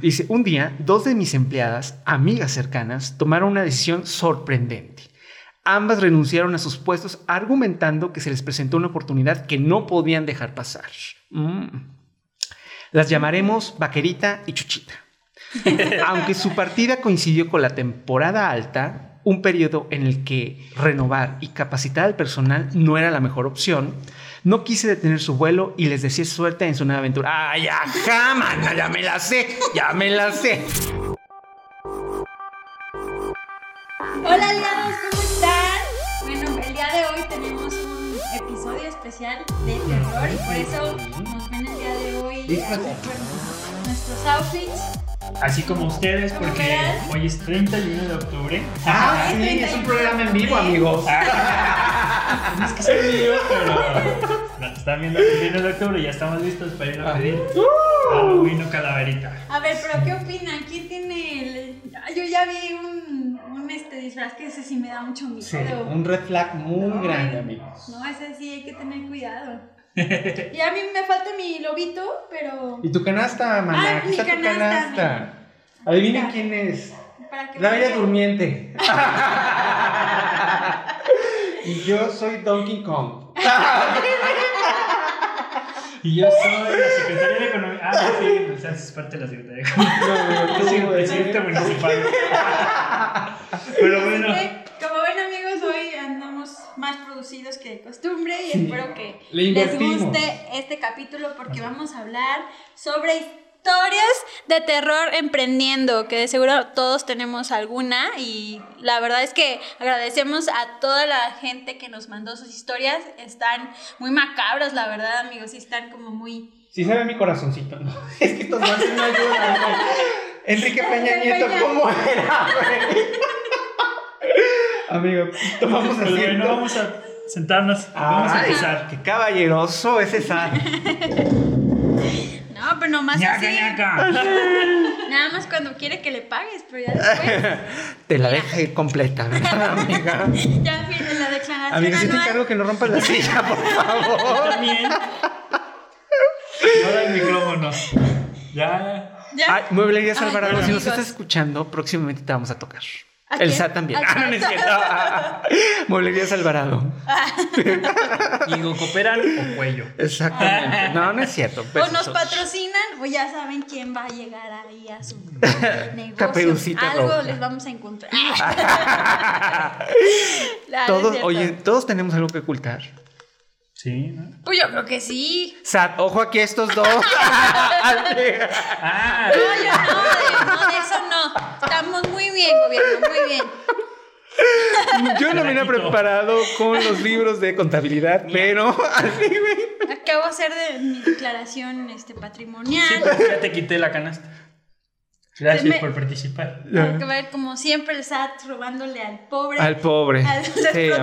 Dice, un día, dos de mis empleadas, amigas cercanas, tomaron una decisión sorprendente. Ambas renunciaron a sus puestos argumentando que se les presentó una oportunidad que no podían dejar pasar. Mm. Las llamaremos Vaquerita y Chuchita. Aunque su partida coincidió con la temporada alta, un periodo en el que renovar y capacitar al personal no era la mejor opción, no quise detener su vuelo y les decía suerte en su nueva aventura. ¡Ay, ajá, mana! Ya me la sé, ya me la sé. Hola aliados, ¿cómo están? Bueno, el día de hoy tenemos un episodio especial de terror y por eso nos ven el día de hoy con nuestros outfits. Así como ustedes, porque hoy es 31 de octubre. Ah, sí, sí, es un programa en vivo, amigos. Es que sea mío, pero nos están viendo el 31 de octubre y ya estamos listos para ir a pedir Halloween o calaverita. A ver, pero ¿qué opinan? ¿Quién tiene el...? Ah, Yo ya vi un, un este disfraz que ese sí me da mucho miedo. Sí, un red flag muy grande, amigos. No, ese sí hay que tener cuidado. y a mí me falta mi lobito, pero... ¿Y tu canasta, mamá? Ah, mi está tu canasta, canasta. Adivinen quién es. La Bella. Durmiente. y yo soy Donkey Kong. Y yo soy la secretaria de Economía. Ah, sí, pues haces parte de la secretaría de Economía. No, Yo soy el presidente municipal. Pero bueno, Como ven amigos, hoy andamos más producidos que de costumbre y espero que Le les guste este capítulo porque vamos a hablar sobre historias de terror emprendiendo, que de seguro todos tenemos alguna y la verdad es que agradecemos a toda la gente que nos mandó sus historias, están muy macabras la verdad amigos, y están como muy... Sí se ve mi corazoncito, ¿no? Es que estos más no ayudan. Enrique Peña Nieto. ¿cómo era, güey? Amigo, tomamos asiento. bueno, vamos a sentarnos. Vamos a empezar. Qué caballeroso ese Sad. No, pero nomás Ñaca, así, ñaca. nada más cuando quiere que le pagues, pero ya después... Te la deja ir completa, ¿verdad, amiga? Ya viene la declaración Amiga, sí te encargo que no rompas la silla, por favor. También. Ahora el micrófono. Ya. ¿Ya? Ay, Mueblerías Alvarado, si nos estás escuchando, próximamente te vamos a tocar. ¿A El? SAT también. ¿Al Ah, no, no es cierto. Mueblerías Alvarado. Digo, ¿cooperan o cuello? Exactamente. No, no es cierto. o Besos. nos patrocinan o ya saben quién va a llegar ahí a su negocio. Caperucita Algo roja. les vamos a encontrar. Todos, oye, todos tenemos algo que ocultar. Sí, ¿no? Pues yo creo que sí. SAT, ojo aquí estos dos. Ah, No, yo no, de, no, de eso no. Estamos muy bien, gobierno, muy bien. Yo no la vine preparado con los libros de contabilidad, pero así, güey. Acabo de hacer de mi declaración este, patrimonial. Sí, pero ya te quité la canasta. Gracias Pues me- por participar. Hay que ver como siempre el SAT robándole al pobre. Al pobre. al Sí, desprotegido.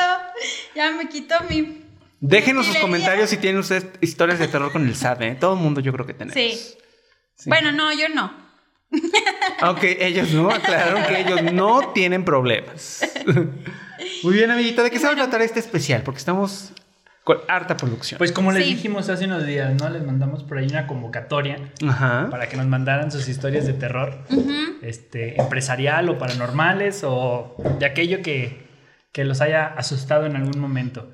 amigos. ya me quitó mi. Déjenos sus comentarios si tienen ustedes historias de terror con el SAT, ¿eh? Todo el mundo yo creo que tenemos. Sí. Sí. Bueno, no, yo no. Aunque ellos no aclararon que ellos no tienen problemas. Muy bien, amiguita, ¿de qué se va a tratar este especial? Porque estamos con harta producción. Pues como les Sí. dijimos hace unos días, ¿no? Les mandamos por ahí una convocatoria Ajá. para que nos mandaran sus historias de terror, este, empresarial o paranormales o de aquello que, que los haya asustado en algún momento.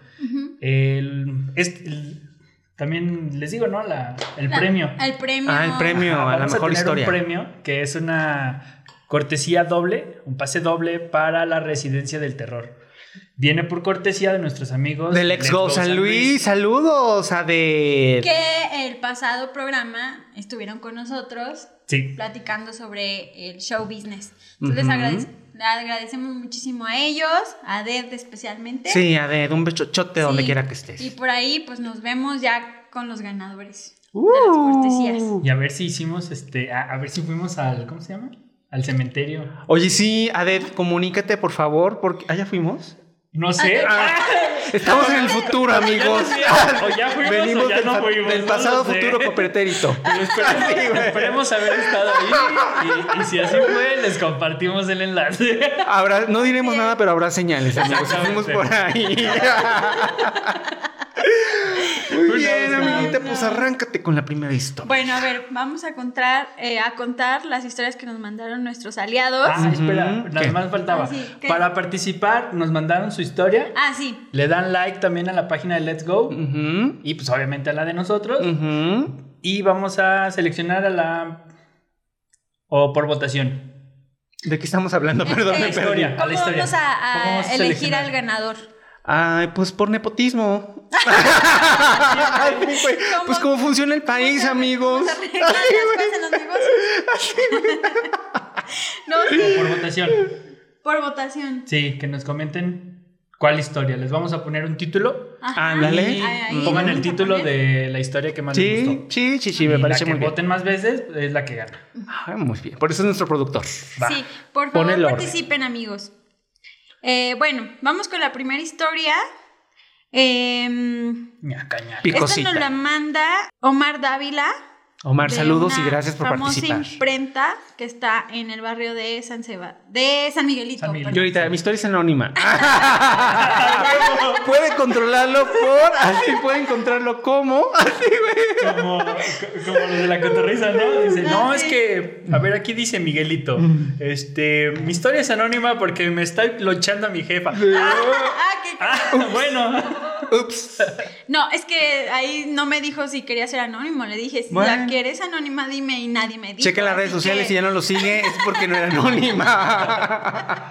El- es- el- también les digo, ¿no? La- el La- premio. El premio. Ah, el premio. Ajá, a la mejor tener historia. un premio que es una cortesía doble, un pase doble para la residencia del terror. Viene por cortesía de nuestros amigos Del ex Go San Luis. Saludos a de. Que el pasado programa estuvieron con nosotros Sí. platicando sobre el show business. Entonces, les, le agradecemos muchísimo a ellos, a Ded especialmente. Sí, a de un bechochote donde Sí. quiera que estés. Y por ahí, pues nos vemos ya con los ganadores de las Uh. cortesías. Y a ver si hicimos, este, a, a ver si fuimos al, ¿cómo se llama? Al cementerio. Oye, sí, Aded, comunícate, por favor, porque. ¿Ah, ya fuimos? No sé. Ah, estamos en el futuro, amigos. Ya o ya fuimos Venimos o ya del, no fuimos, del pasado futuro copretérito. Esperemos, esperemos haber estado ahí. Y, y si así fue, les compartimos el enlace. Habrá, no diremos nada, pero habrá señales, amigos. Fuimos por ahí. Muy bien, Pues, amiguita. amiga, pues arráncate con la primera historia. Bueno, a ver, vamos a contar, eh, a contar las historias que nos mandaron nuestros aliados. Ah, espera, Ujú, nada ¿qué? más faltaba. Ah, sí, ¿qué? Para participar, nos mandaron su historia. Ah, sí. Le dan like también a la página de Let's Go. Y pues obviamente a la de nosotros. Y vamos a seleccionar a la. O por votación. ¿De qué estamos hablando? Perdón, Eh, historia. a ¿Cómo la historia. vamos a, a ¿Cómo vamos a elegir al ganador? Ay, pues por nepotismo. Ay, pues, ¿Cómo? pues cómo funciona el país, amigos. ¿Cómo se arreglan las cosas en los negocios? no, sí, Por votación. por votación. Sí, que nos comenten cuál historia. Les vamos a poner un título. Ándale. Pongan el título de la historia que más les Sí, gustó. sí, sí, sí, me Y parece la que muy bien. voten más veces es la que gana. Ay, muy bien. Por eso es nuestro productor. Va. Sí, por Pon favor el orden. participen amigos. Eh, bueno, vamos con la primera historia. Em, Ñaca, ñaca. Pico. esta nos la manda Omar Dávila. Omar, saludos y gracias por famosa participar. imprenta que está en el barrio de San Seba, de San Miguelito. San. Yo ahorita, mi historia es anónima. Puede controlarlo por, así puede encontrarlo como, así, güey. Como, como lo de la cotorriza, ¿no? Dice, no, Ah, es que, a ver, aquí dice Miguelito, este, mi historia es anónima porque me está lochando a mi jefa. Ah, que- Ah, bueno. Ups. No, es que ahí no me dijo si quería ser anónimo. Le dije, si Bueno. ya que eres anónima, dime y nadie me dijo. Chequen las redes sociales que- y ya no lo sigue, es porque no era anónima.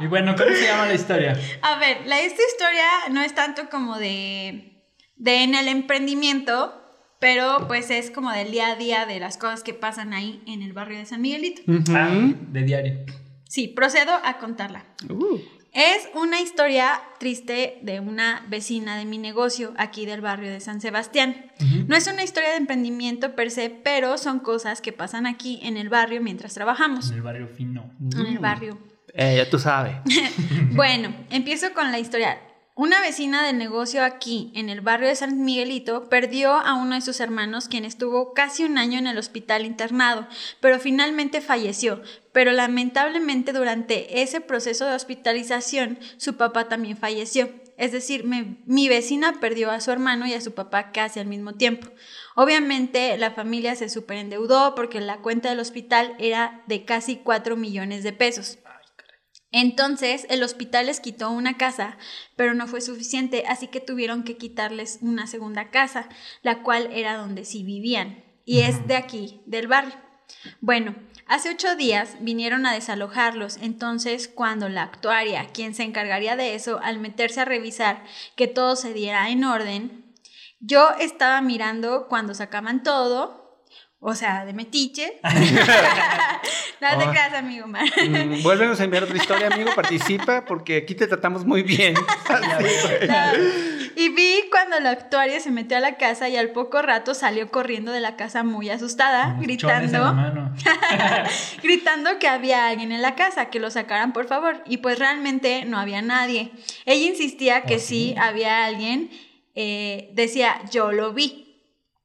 Y bueno, ¿cómo se llama la historia? A ver, la, esta historia no es tanto como de, de en el emprendimiento, pero pues es como del día a día de las cosas que pasan ahí en el barrio de San Miguelito. Ah, de diario. Sí, procedo a contarla. Uh, Es una historia triste de una vecina de mi negocio aquí del barrio de San Sebastián. No es una historia de emprendimiento per se, pero son cosas que pasan aquí en el barrio mientras trabajamos. En el barrio fino. En el barrio. eh, ya tú sabes. Bueno, empiezo con la historia. Una vecina del negocio aquí, en el barrio de San Miguelito, perdió a uno de sus hermanos, quien estuvo casi un año en el hospital internado, pero finalmente falleció. Pero lamentablemente durante ese proceso de hospitalización, su papá también falleció. Es decir, mi vecina perdió a su hermano y a su papá casi al mismo tiempo. Obviamente la familia se superendeudó porque la cuenta del hospital era de casi 4 millones de pesos. Entonces el hospital les quitó una casa, pero no fue suficiente, así que tuvieron que quitarles una segunda casa, la cual era donde sí vivían, y es de aquí, del barrio. Bueno, hace ocho días vinieron a desalojarlos, entonces cuando la actuaria, quien se encargaría de eso, al meterse a revisar que todo se diera en orden, yo estaba mirando cuando sacaban todo, o sea, de metiche. no te Oh. creas, amigo Mar. Mm, Vuélvenos a enviar otra historia, amigo. Participa porque aquí te tratamos muy bien. Y vi cuando la actuaria se metió a la casa y al poco rato salió corriendo de la casa muy asustada, gritando, mano. gritando que había alguien en la casa, que lo sacaran por favor. Y pues realmente no había nadie. Ella insistía que ¿Oh, sí? sí? había alguien, eh, decía, yo lo vi.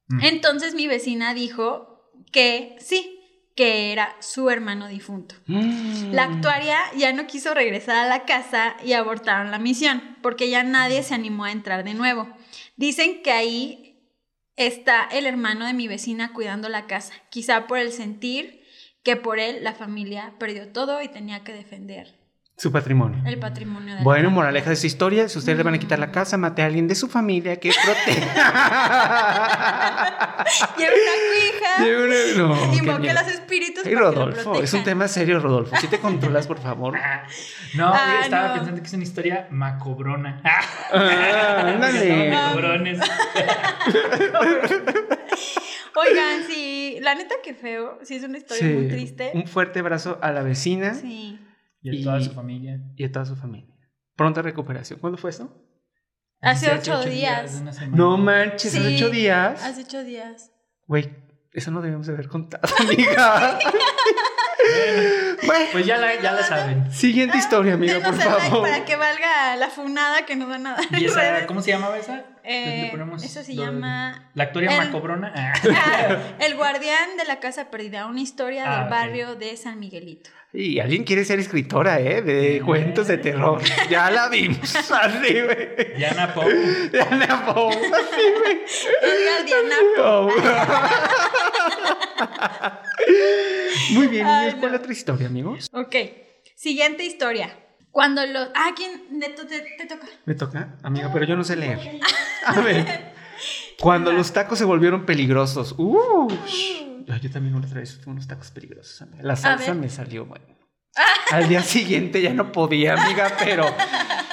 Mm. Entonces mi vecina dijo que sí, que era su hermano difunto. Mm. La actuaria ya no quiso regresar a la casa y abortaron la misión, porque ya nadie se animó a entrar de nuevo. Dicen que ahí está el hermano de mi vecina cuidando la casa, quizá por el sentir que por él la familia perdió todo y tenía que defender Su patrimonio. el patrimonio de la Bueno, moraleja de esta historia, si ustedes le van a quitar la casa, mate a alguien de su familia que proteja. Lleva una cuija, Lleva una- no, invoque miedo. los espíritus Ay, para que lo Rodolfo, es un tema serio, Rodolfo. Si te controlas, por favor. No, Ah, estaba no. pensando que es una historia macobrona. Ah, ándale. Macobrones. Oigan, sí, la neta que feo, sí es una historia Sí, muy triste. Un fuerte abrazo a la vecina Sí. Y a toda Y- su familia. y a toda su familia. Pronta recuperación. ¿Cuándo fue eso? Hace Hace ocho días. No manches, hace ocho días. Hace ocho días. Güey, eso no debemos de haber contado, amiga. bueno, Pues ya la, ya la saben. siguiente historia, amiga, por like favor. para que valga la funada que nos van a dar. ¿Y esa, cómo se llamaba esa? Eh, eso se llama La Actoria El- Macobrona. Ah. Ah, El guardián de la casa perdida, una historia Ah, del ok. barrio de San Miguelito. Y alguien quiere ser escritora, ¿eh? De cuentos de terror. Ya la vimos. Así, güey. Diana Poe. De Ana Poe. Así, güey. Diana. Muy bien, Ay, ¿y cuál no. otra historia, amigos? Ok, siguiente historia. Cuando los... Ah, ¿quién? Neto, te, te toca. Me toca, amiga, pero yo no sé leer. A ver. Cuando los tacos se volvieron peligrosos. Uh, yo, también una otra vez tuve unos tacos peligrosos, amiga. La salsa me salió bueno. Al día siguiente ya no podía, amiga, pero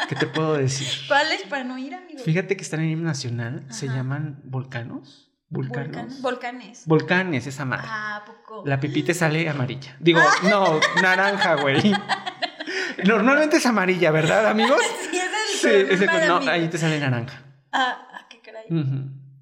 ¿qué te puedo decir? ¿Cuáles para no ir, amigo? Fíjate que están en el himno nacional, se llaman volcanos. Volcan- Volcanes. Volcanes, esa madre. Ah, ¿a poco. La pipita sale amarilla. Digo, no, naranja, güey. Normalmente es amarilla, ¿verdad, amigos? Sí, es Sí, el de no, ahí te sale naranja. Ah, ah, qué caray.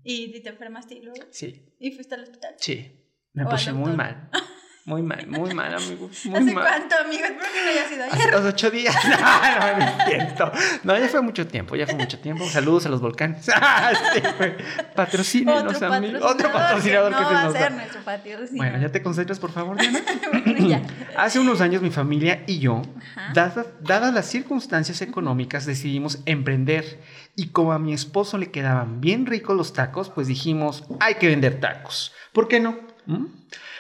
¿Y te enfermaste y luego? Sí, ¿Y fuiste al hospital? sí. Me O puse muy mal. Muy mal, muy mal, amigos. Muy ¿Hace mal. cuánto, amigo? Espero que no haya sido Hace ayer. los ocho días. No, no, no es cierto. No, ya fue mucho tiempo, ya fue mucho tiempo. Saludos a los volcanes. Ah, sí. Patrocínenos, Otro amigos. Otro patrocinador que, que, no se va a ser da. nuestro patrocinador. Bueno, ya te concentras, por favor, Diana. Bueno, ya. Hace unos años mi familia y yo, dadas las circunstancias económicas, decidimos emprender. Y como a mi esposo le quedaban bien ricos los tacos, pues dijimos, hay que vender tacos. ¿Por qué no? ¿Mm?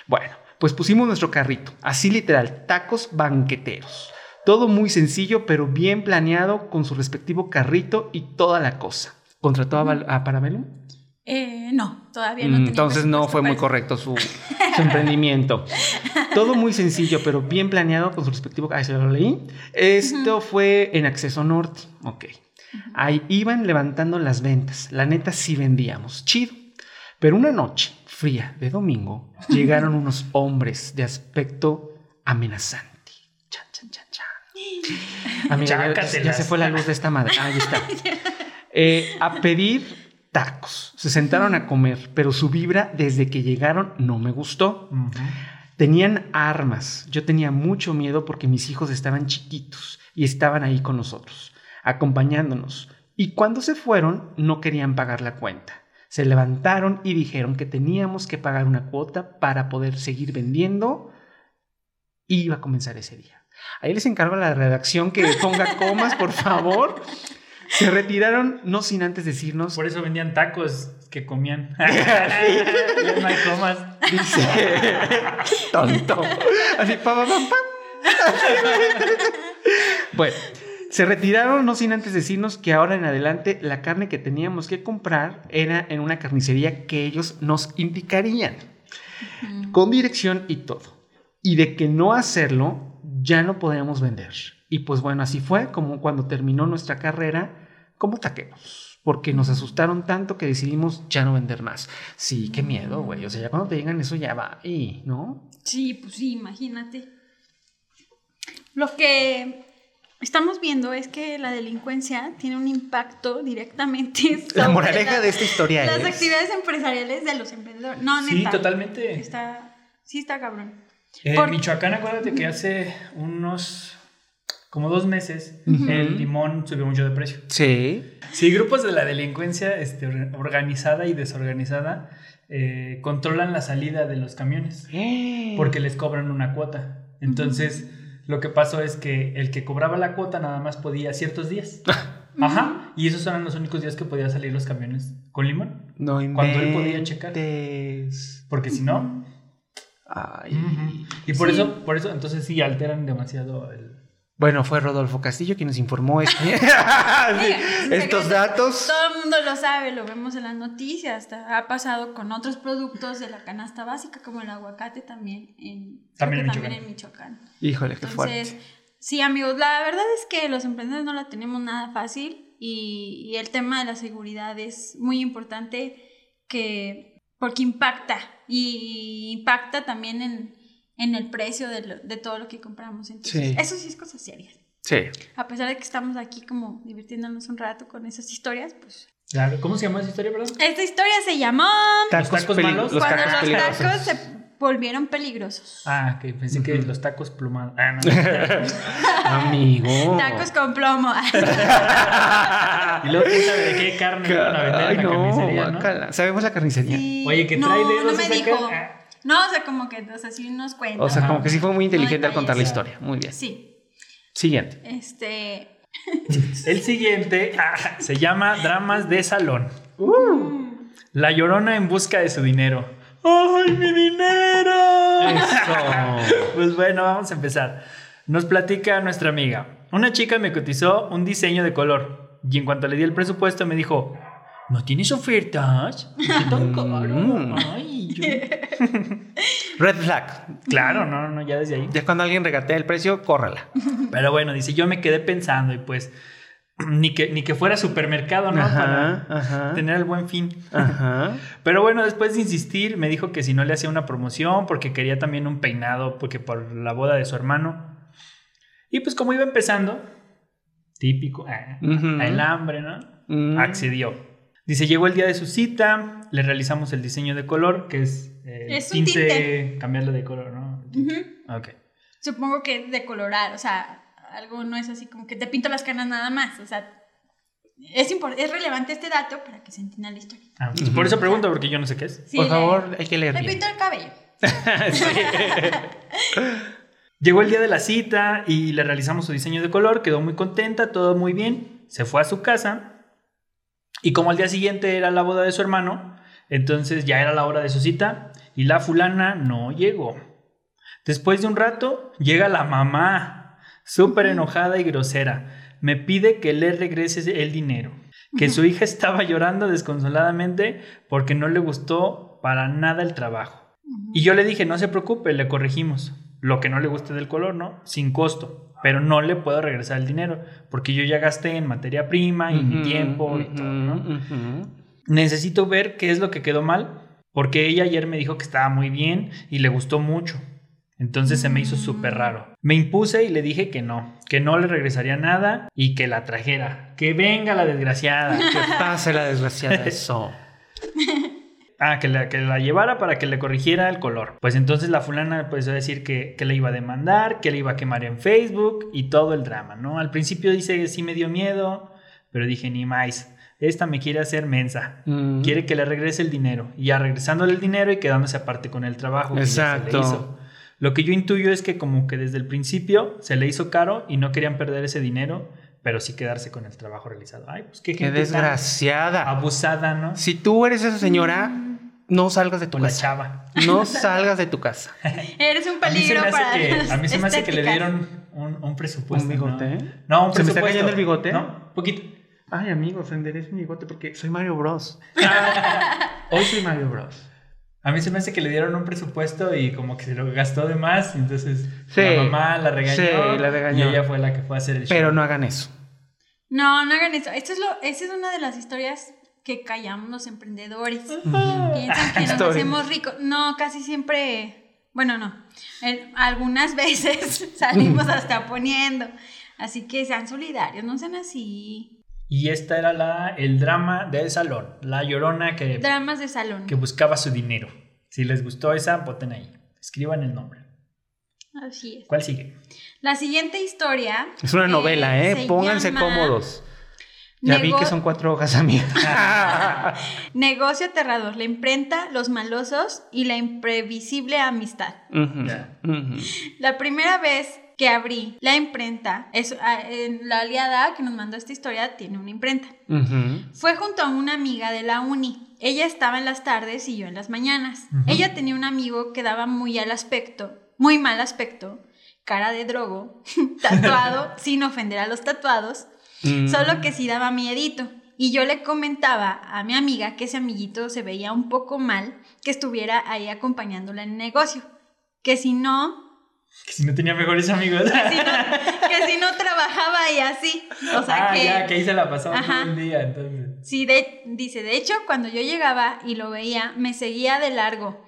Bueno, pues pusimos nuestro carrito, así literal, tacos banqueteros. Todo muy sencillo, pero bien planeado con su respectivo carrito y toda la cosa. ¿Contrató a, a Parabellum? Eh, no, todavía no Mm, tenía Entonces no fue muy correcto su, su emprendimiento. Todo muy sencillo, pero bien planeado con su respectivo. Ahí se lo leí. Esto fue en Acceso Norte. Ok. Ahí iban levantando las ventas. La neta sí vendíamos. Chido. Pero una noche fría de domingo llegaron unos hombres de aspecto amenazante. Chan, chan, chan, chan. Amiga, ya- ya, se fue la luz de esta madre. Ahí está. Eh, a pedir tacos. Se sentaron a comer, pero su vibra desde que llegaron no me gustó. Tenían armas. Yo tenía mucho miedo porque mis hijos estaban chiquitos y estaban ahí con nosotros, acompañándonos. Y cuando se fueron, no querían pagar la cuenta. Se levantaron y dijeron que teníamos que pagar una cuota para poder seguir vendiendo. Y iba a comenzar ese día. Ahí les encargo a la redacción que ponga comas, por favor. Se retiraron, no sin antes decirnos, Por eso vendían tacos que comían. no hay comas. dice, tonto. Así, pa, pa, pa, pa. Bueno, se retiraron no sin antes decirnos que ahora en adelante la carne que teníamos que comprar era en una carnicería que ellos nos indicarían, con dirección y todo. Y de que no hacerlo, ya no podíamos vender. Y pues bueno, así fue como cuando terminó nuestra carrera como taqueros. Porque nos asustaron tanto que decidimos ya no vender más. Sí, qué miedo, güey. O sea, ya cuando te digan eso ya va. Y, ¿no? Sí, pues sí, imagínate. Lo que estamos viendo es que la delincuencia tiene un impacto directamente La sobre moraleja la- de esta historia las es... actividades empresariales de los emprendedores. No, Sí, neta. totalmente. Está, sí está cabrón. En Por- Michoacán, acuérdate que hace unos como dos meses el limón subió mucho de precio. Sí. Sí, grupos de la delincuencia este, or- organizada y desorganizada eh, controlan la salida de los camiones porque les cobran una cuota. Entonces, lo que pasó es que el que cobraba la cuota nada más podía ciertos días. Ajá. Y esos eran los únicos días que podían salir los camiones con limón. No Cuando él podía checar. inventes. Porque si no. Ay. Y por Sí. eso, por eso, entonces sí alteran demasiado el. Bueno, fue Rodolfo Castillo quien nos informó este- estos datos. Todo el mundo lo sabe, lo vemos en las noticias. hasta ha pasado con otros productos de la canasta básica, como el aguacate también en, creo También que en también en Michoacán. Híjole, qué Entonces, fuerte. sí, amigos, la verdad es que los emprendedores no la tenemos nada fácil y, y el tema de la seguridad es muy importante que, porque impacta y impacta también en, en el precio de, lo- de todo lo que compramos. Entonces, Sí. eso sí es cosas serias. Sí. A pesar de que estamos aquí como divirtiéndonos un rato con esas historias, pues... Claro. ¿Cómo se llama esa historia, perdón? Esta historia se llamó... tacos peli- malos? Los cuando tacos los peligrosos. tacos se volvieron peligrosos. Ah, que pensé que los tacos plumados. Ah, no. Amigo. Tacos con plomo. y luego quién sabe de qué carne iban a vender Ay, en la no, carnicería, ¿no? Sabemos la carnicería. Sí. Oye, que no, trae dedos no me esa dijo. cara. No, o sea, como que, o sea, sí nos cuenta. O sea, como que sí fue muy inteligente al contar la historia. Muy bien. Sí. Siguiente. Este. El siguiente se llama Dramas de Salón. La llorona en busca de su dinero. ¡Ay, mi dinero! Eso. Pues bueno, vamos a empezar. Nos platica nuestra amiga. Una chica me cotizó un diseño de color y en cuanto le di el presupuesto me dijo, ¿no tienes ofertas? ¿Qué tan caro? Mm. Ay, yo- Red flag. Claro, no, no, ya desde ahí. Ya cuando alguien regatea el precio, córrala. Pero bueno, dice, yo me quedé pensando y pues ni que, ni que fuera supermercado, ¿no? Ajá, Para ajá. tener el buen fin. Ajá. Pero bueno, después de insistir, me dijo que si no le hacía una promoción porque quería también un peinado, porque por la boda de su hermano. Y pues como iba empezando, típico, ah, Ujú. el hambre, ¿no? Mm. Accedió. Dice, llegó el día de su cita, le realizamos el diseño de color, que es, eh, Es un tinte. cambiarle de color, ¿no? Ok. Supongo que de colorar, o sea, algo no es así como que te pinto las canas nada más, o sea, es, es relevante este dato para que se entienda la historia. Ah, pues Por eso pregunto, porque yo no sé qué es. Sí, Por le- favor, hay que leer Le bien. pinto el cabello. Llegó el día de la cita y le realizamos su diseño de color, quedó muy contenta, todo muy bien, se fue a su casa y como al día siguiente era la boda de su hermano, entonces ya era la hora de su cita y la fulana no llegó. Después de un rato llega la mamá, súper enojada y grosera, me pide que le regrese el dinero, que su hija estaba llorando desconsoladamente porque no le gustó para nada el trabajo. Y yo le dije, no se preocupe, le corregimos. Lo que no le guste del color, ¿no? Sin costo. Pero no le puedo regresar el dinero, porque yo ya gasté en materia prima y mi tiempo y todo, ¿no? Necesito ver qué es lo que quedó mal, porque ella ayer me dijo que estaba muy bien y le gustó mucho. Entonces se me hizo súper raro. Me impuse y le dije que no, que no le regresaría nada y que la trajera. Que venga la desgraciada. Que pase la desgraciada eso. Ah, que la, que la llevara para que le corrigiera el color. Pues entonces la fulana empezó a decir que, que le iba a demandar, que le iba a quemar en Facebook y todo el drama, ¿no? Al principio dice que sí me dio miedo, pero dije ni más. Esta me quiere hacer mensa. Mm. Quiere que le regrese el dinero. Y ya regresándole el dinero y quedándose aparte con el trabajo. que ya se le Exacto. hizo. Lo que yo intuyo es que como que desde el principio se le hizo caro y no querían perder ese dinero, pero sí quedarse con el trabajo realizado. Ay, pues qué, Qué gente tan desgraciada. abusada, ¿no? Si tú eres esa señora, no salgas de tu O la casa. chava. No salgas de tu casa. Eres un A mí se peligro me hace para que, a mí se me hace que le dieron un, un presupuesto. ¿Un bigote? No, No, un ¿Se me está presupuesto. cayendo el bigote? No, poquito. Ay, amigos, enderece mi bigote porque soy Mario Bros. Hoy soy Mario Bros. A mí se me hace que le dieron un presupuesto y como que se lo gastó de más. Entonces Sí. la mamá la regañó. Sí, la regañó. Y ella fue la que fue a hacer el show. Pero no hagan eso. No, no hagan eso. Esto es lo, esa es una de las historias que callamos los emprendedores. Piensan que nos hacemos ricos. No, casi siempre. Bueno, no. Algunas veces salimos hasta poniendo. Así que sean solidarios, no sean así. Y esta era la, el drama del salón. La llorona que, Dramas de salón. que buscaba su dinero. Si les gustó esa, voten ahí. Escriban el nombre. Así es. ¿Cuál sigue? La siguiente historia. Es una eh, novela, ¿eh? se Pónganse llama cómodos. Ya vi que son cuatro hojas, amiga. Negocio aterrador, la imprenta, los malosos y la imprevisible amistad. La primera vez que abrí la imprenta, es, ah, en la aliada que nos mandó esta historia tiene una imprenta. Ujú. Fue junto a una amiga de la uni. Ella estaba en las tardes y yo en las mañanas. Ella tenía un amigo que daba muy al aspecto, muy mal aspecto, cara de drogo, tatuado, sin ofender a los tatuados, Mm. solo que sí daba miedito. Y yo le comentaba a mi amiga que ese amiguito se veía un poco mal que estuviera ahí acompañándola en el negocio. Que si no, Que si no tenía mejores amigos. si no- que si no trabajaba y así. O sea ah, que. ya, que ahí se la pasaba Ajá. todo el día, entonces. Sí, de- dice, de hecho, cuando yo llegaba y lo veía, me seguía de largo.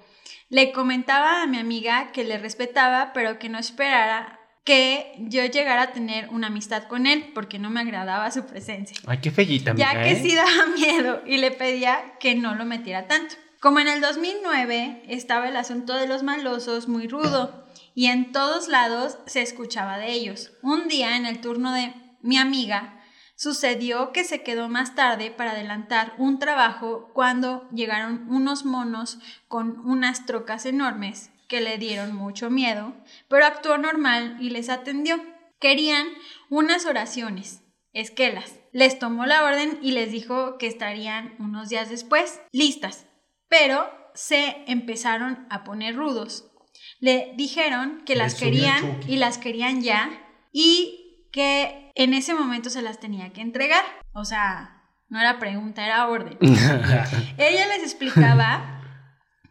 Le comentaba a mi amiga que le respetaba, pero que no esperara que yo llegara a tener una amistad con él, porque no me agradaba su presencia. Ay, qué fellita, amiga, Ya que ¿eh? sí daba miedo y le pedía que no lo metiera tanto. Como en el 2009 estaba el asunto de los malosos muy rudo y en todos lados se escuchaba de ellos. Un día en el turno de mi amiga sucedió que se quedó más tarde para adelantar un trabajo cuando llegaron unos monos con unas trocas enormes que le dieron mucho miedo, pero actuó normal y les atendió. Querían unas oraciones, esquelas. Les tomó la orden y les dijo que estarían unos días después listas, pero se empezaron a poner rudos. Le dijeron que las querían y las querían ya y que en ese momento se las tenía que entregar. O sea, no era pregunta, era orden. Ella les explicaba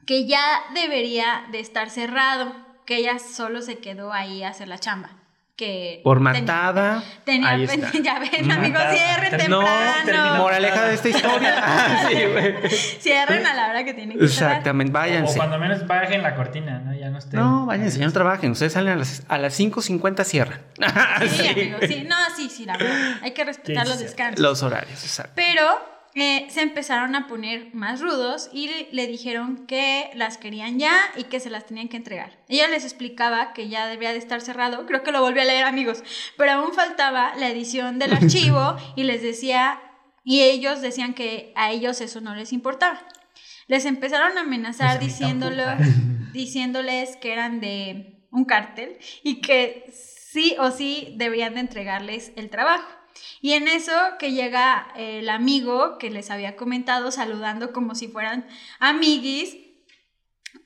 que ya debería de estar cerrado, que ella solo se quedó ahí a hacer la chamba que por matada tenía, ahí está. ya ven amigos cierren temprano. no, moraleja de esta historia. Sí, cierren a la hora que tienen que exactamente váyanse. O, cuando menos bajen la cortina no ya no estén no váyanse ya no trabajen. Ustedes salen a las, a las 5.50 cierran. Sí, sí. amigos sí. No sí sí la verdad. Hay que respetar los descansos. Los horarios exacto. Pero eh, se empezaron a poner más rudos y le dijeron que las querían ya y que se las tenían que entregar. Ella les explicaba que ya debía de estar cerrado, creo que lo volví a leer amigos, pero aún faltaba la edición del archivo y les decía, y ellos decían que a ellos eso no les importaba. Les empezaron a amenazar diciéndolo, diciéndoles que eran de un cártel y que sí o sí debían de entregarles el trabajo. Y en eso que llega el amigo que les había comentado saludando como si fueran amiguis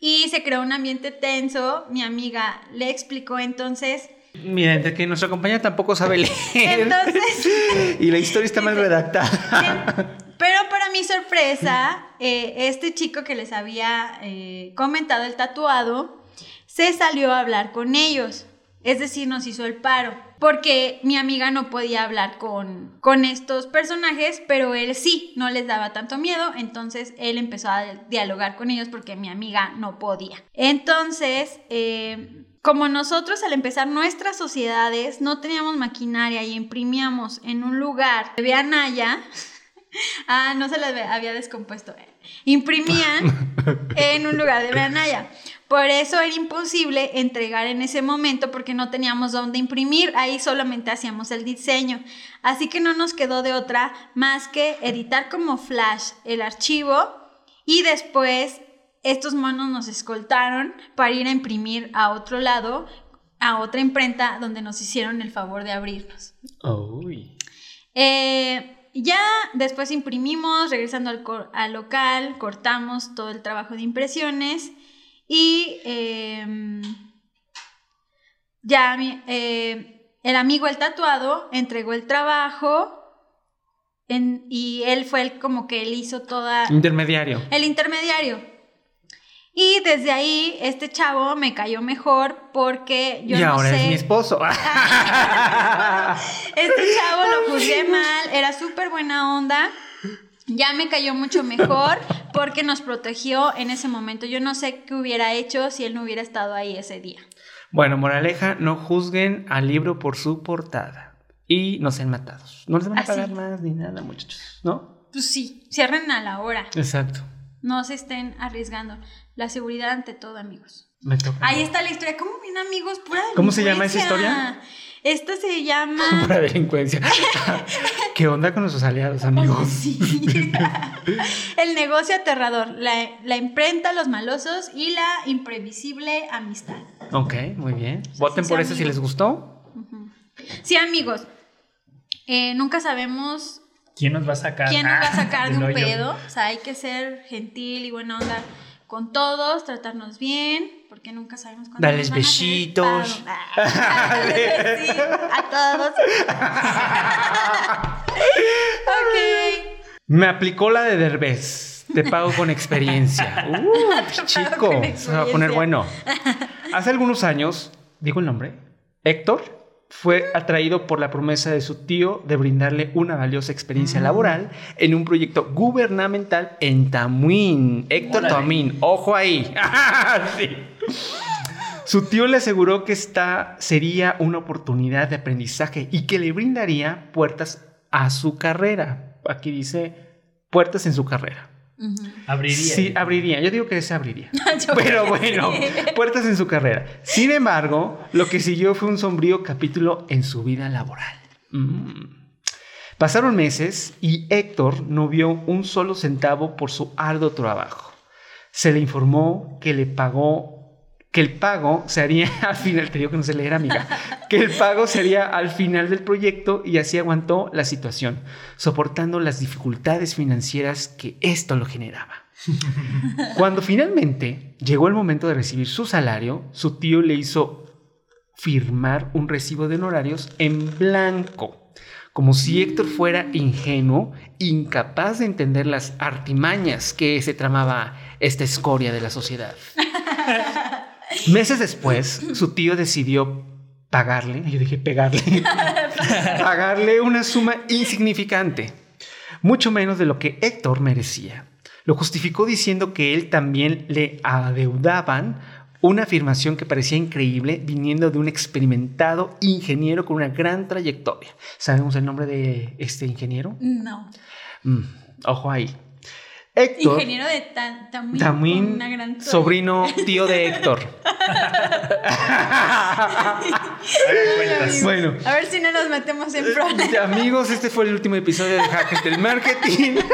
y se creó un ambiente tenso. Mi amiga le explicó entonces Miren, de que nuestra compañera tampoco sabe leer. Entonces. y la historia está mal redactada. Pero para mi sorpresa, eh, este chico que les había eh, comentado el tatuado se salió a hablar con ellos. Es decir, nos hizo el paro. Porque mi amiga no podía hablar con, con estos personajes, pero él sí, no les daba tanto miedo. Entonces él empezó a dialogar con ellos porque mi amiga no podía. Entonces, eh, como nosotros al empezar nuestras sociedades no teníamos maquinaria y imprimíamos en un lugar de Anaya, ah, no se les había descompuesto. Imprimían en un lugar de Anaya. Por eso era imposible entregar en ese momento porque no teníamos dónde imprimir, ahí solamente hacíamos el diseño. Así que no nos quedó de otra más que editar como flash el archivo y después estos monos nos escoltaron para ir a imprimir a otro lado, a otra imprenta donde nos hicieron el favor de abrirnos. Eh, ya después imprimimos, regresando al, al local, cortamos todo el trabajo de impresiones y em, ya eh, el amigo, el tatuado, entregó el trabajo y él fue el como que él hizo toda... Intermediario. El intermediario. Y desde ahí este chavo me cayó mejor porque yo y ahora es mi esposo. este chavo lo juzgué mal, era súper buena onda ya me cayó mucho mejor porque nos protegió en ese momento. Yo no sé qué hubiera hecho si él no hubiera estado ahí ese día. Bueno, moraleja, no juzguen al libro por su portada y no sean matados. No les van a pagar más ni nada, muchachos, ¿no? Pues sí, cierren a la hora. Exacto. No se estén arriesgando. La seguridad ante todo, amigos. Me toca. Ahí está la historia. ¿Cómo bien, amigos? Pura ¿Cómo se llama esa historia? Esta se llama. Delincuencia. ¿Qué onda con nuestros aliados, amigos? Sí. El negocio aterrador, la, imprenta, los malosos y la imprevisible amistad. Ok, muy bien. Voten por eso si les gustó. Sí, amigos. Eh, nunca sabemos ¿Quién nos va a sacar? ¿Quién nos va a sacar de un pedo? O sea, hay que ser gentil y buena onda con todos, tratarnos bien, porque nunca sabemos cuándo Darles besitos. a todos. ok. Me aplicó la de Derbez. Te pago con experiencia. Uh, chico. Se va a poner bueno. Hace algunos años, digo el nombre, Héctor fue atraído por la promesa de su tío de brindarle una valiosa experiencia mm. laboral en un proyecto gubernamental en Tamuín. Héctor Tamuín, ojo ahí. Su tío le aseguró que esta sería una oportunidad de aprendizaje y que le brindaría puertas a su carrera. Aquí dice puertas en su carrera. Abriría. Sí, abriría. Yo digo que se abriría. Yo Pero bueno, sí. puertas en su carrera. Sin embargo, lo que siguió fue un sombrío capítulo en su vida laboral. Mm. Pasaron meses y Héctor no vio un solo centavo por su arduo trabajo. Se le informó que le pagó que el pago se haría al final, te que no se que el pago sería al final del proyecto y así aguantó la situación, soportando las dificultades financieras que esto lo generaba. Cuando finalmente llegó el momento de recibir su salario, su tío le hizo firmar un recibo de honorarios en blanco, como si Héctor fuera ingenuo, incapaz de entender las artimañas que se tramaba esta escoria de la sociedad. Meses después, su tío decidió pagarle, yo dije pegarle, pagarle una suma insignificante, mucho menos de lo que Héctor merecía. Lo justificó diciendo que él también le adeudaban una afirmación que parecía increíble viniendo de un experimentado ingeniero con una gran trayectoria. ¿Sabemos el nombre de este ingeniero? No. Mm, ojo ahí. Héctor. Ingeniero de tan, Tamuín, Tamuín, con una gran sobrino, tío de Héctor. Bueno, A ver si no nos metemos en problemas. amigos, este fue el último episodio de Hackers del Marketing.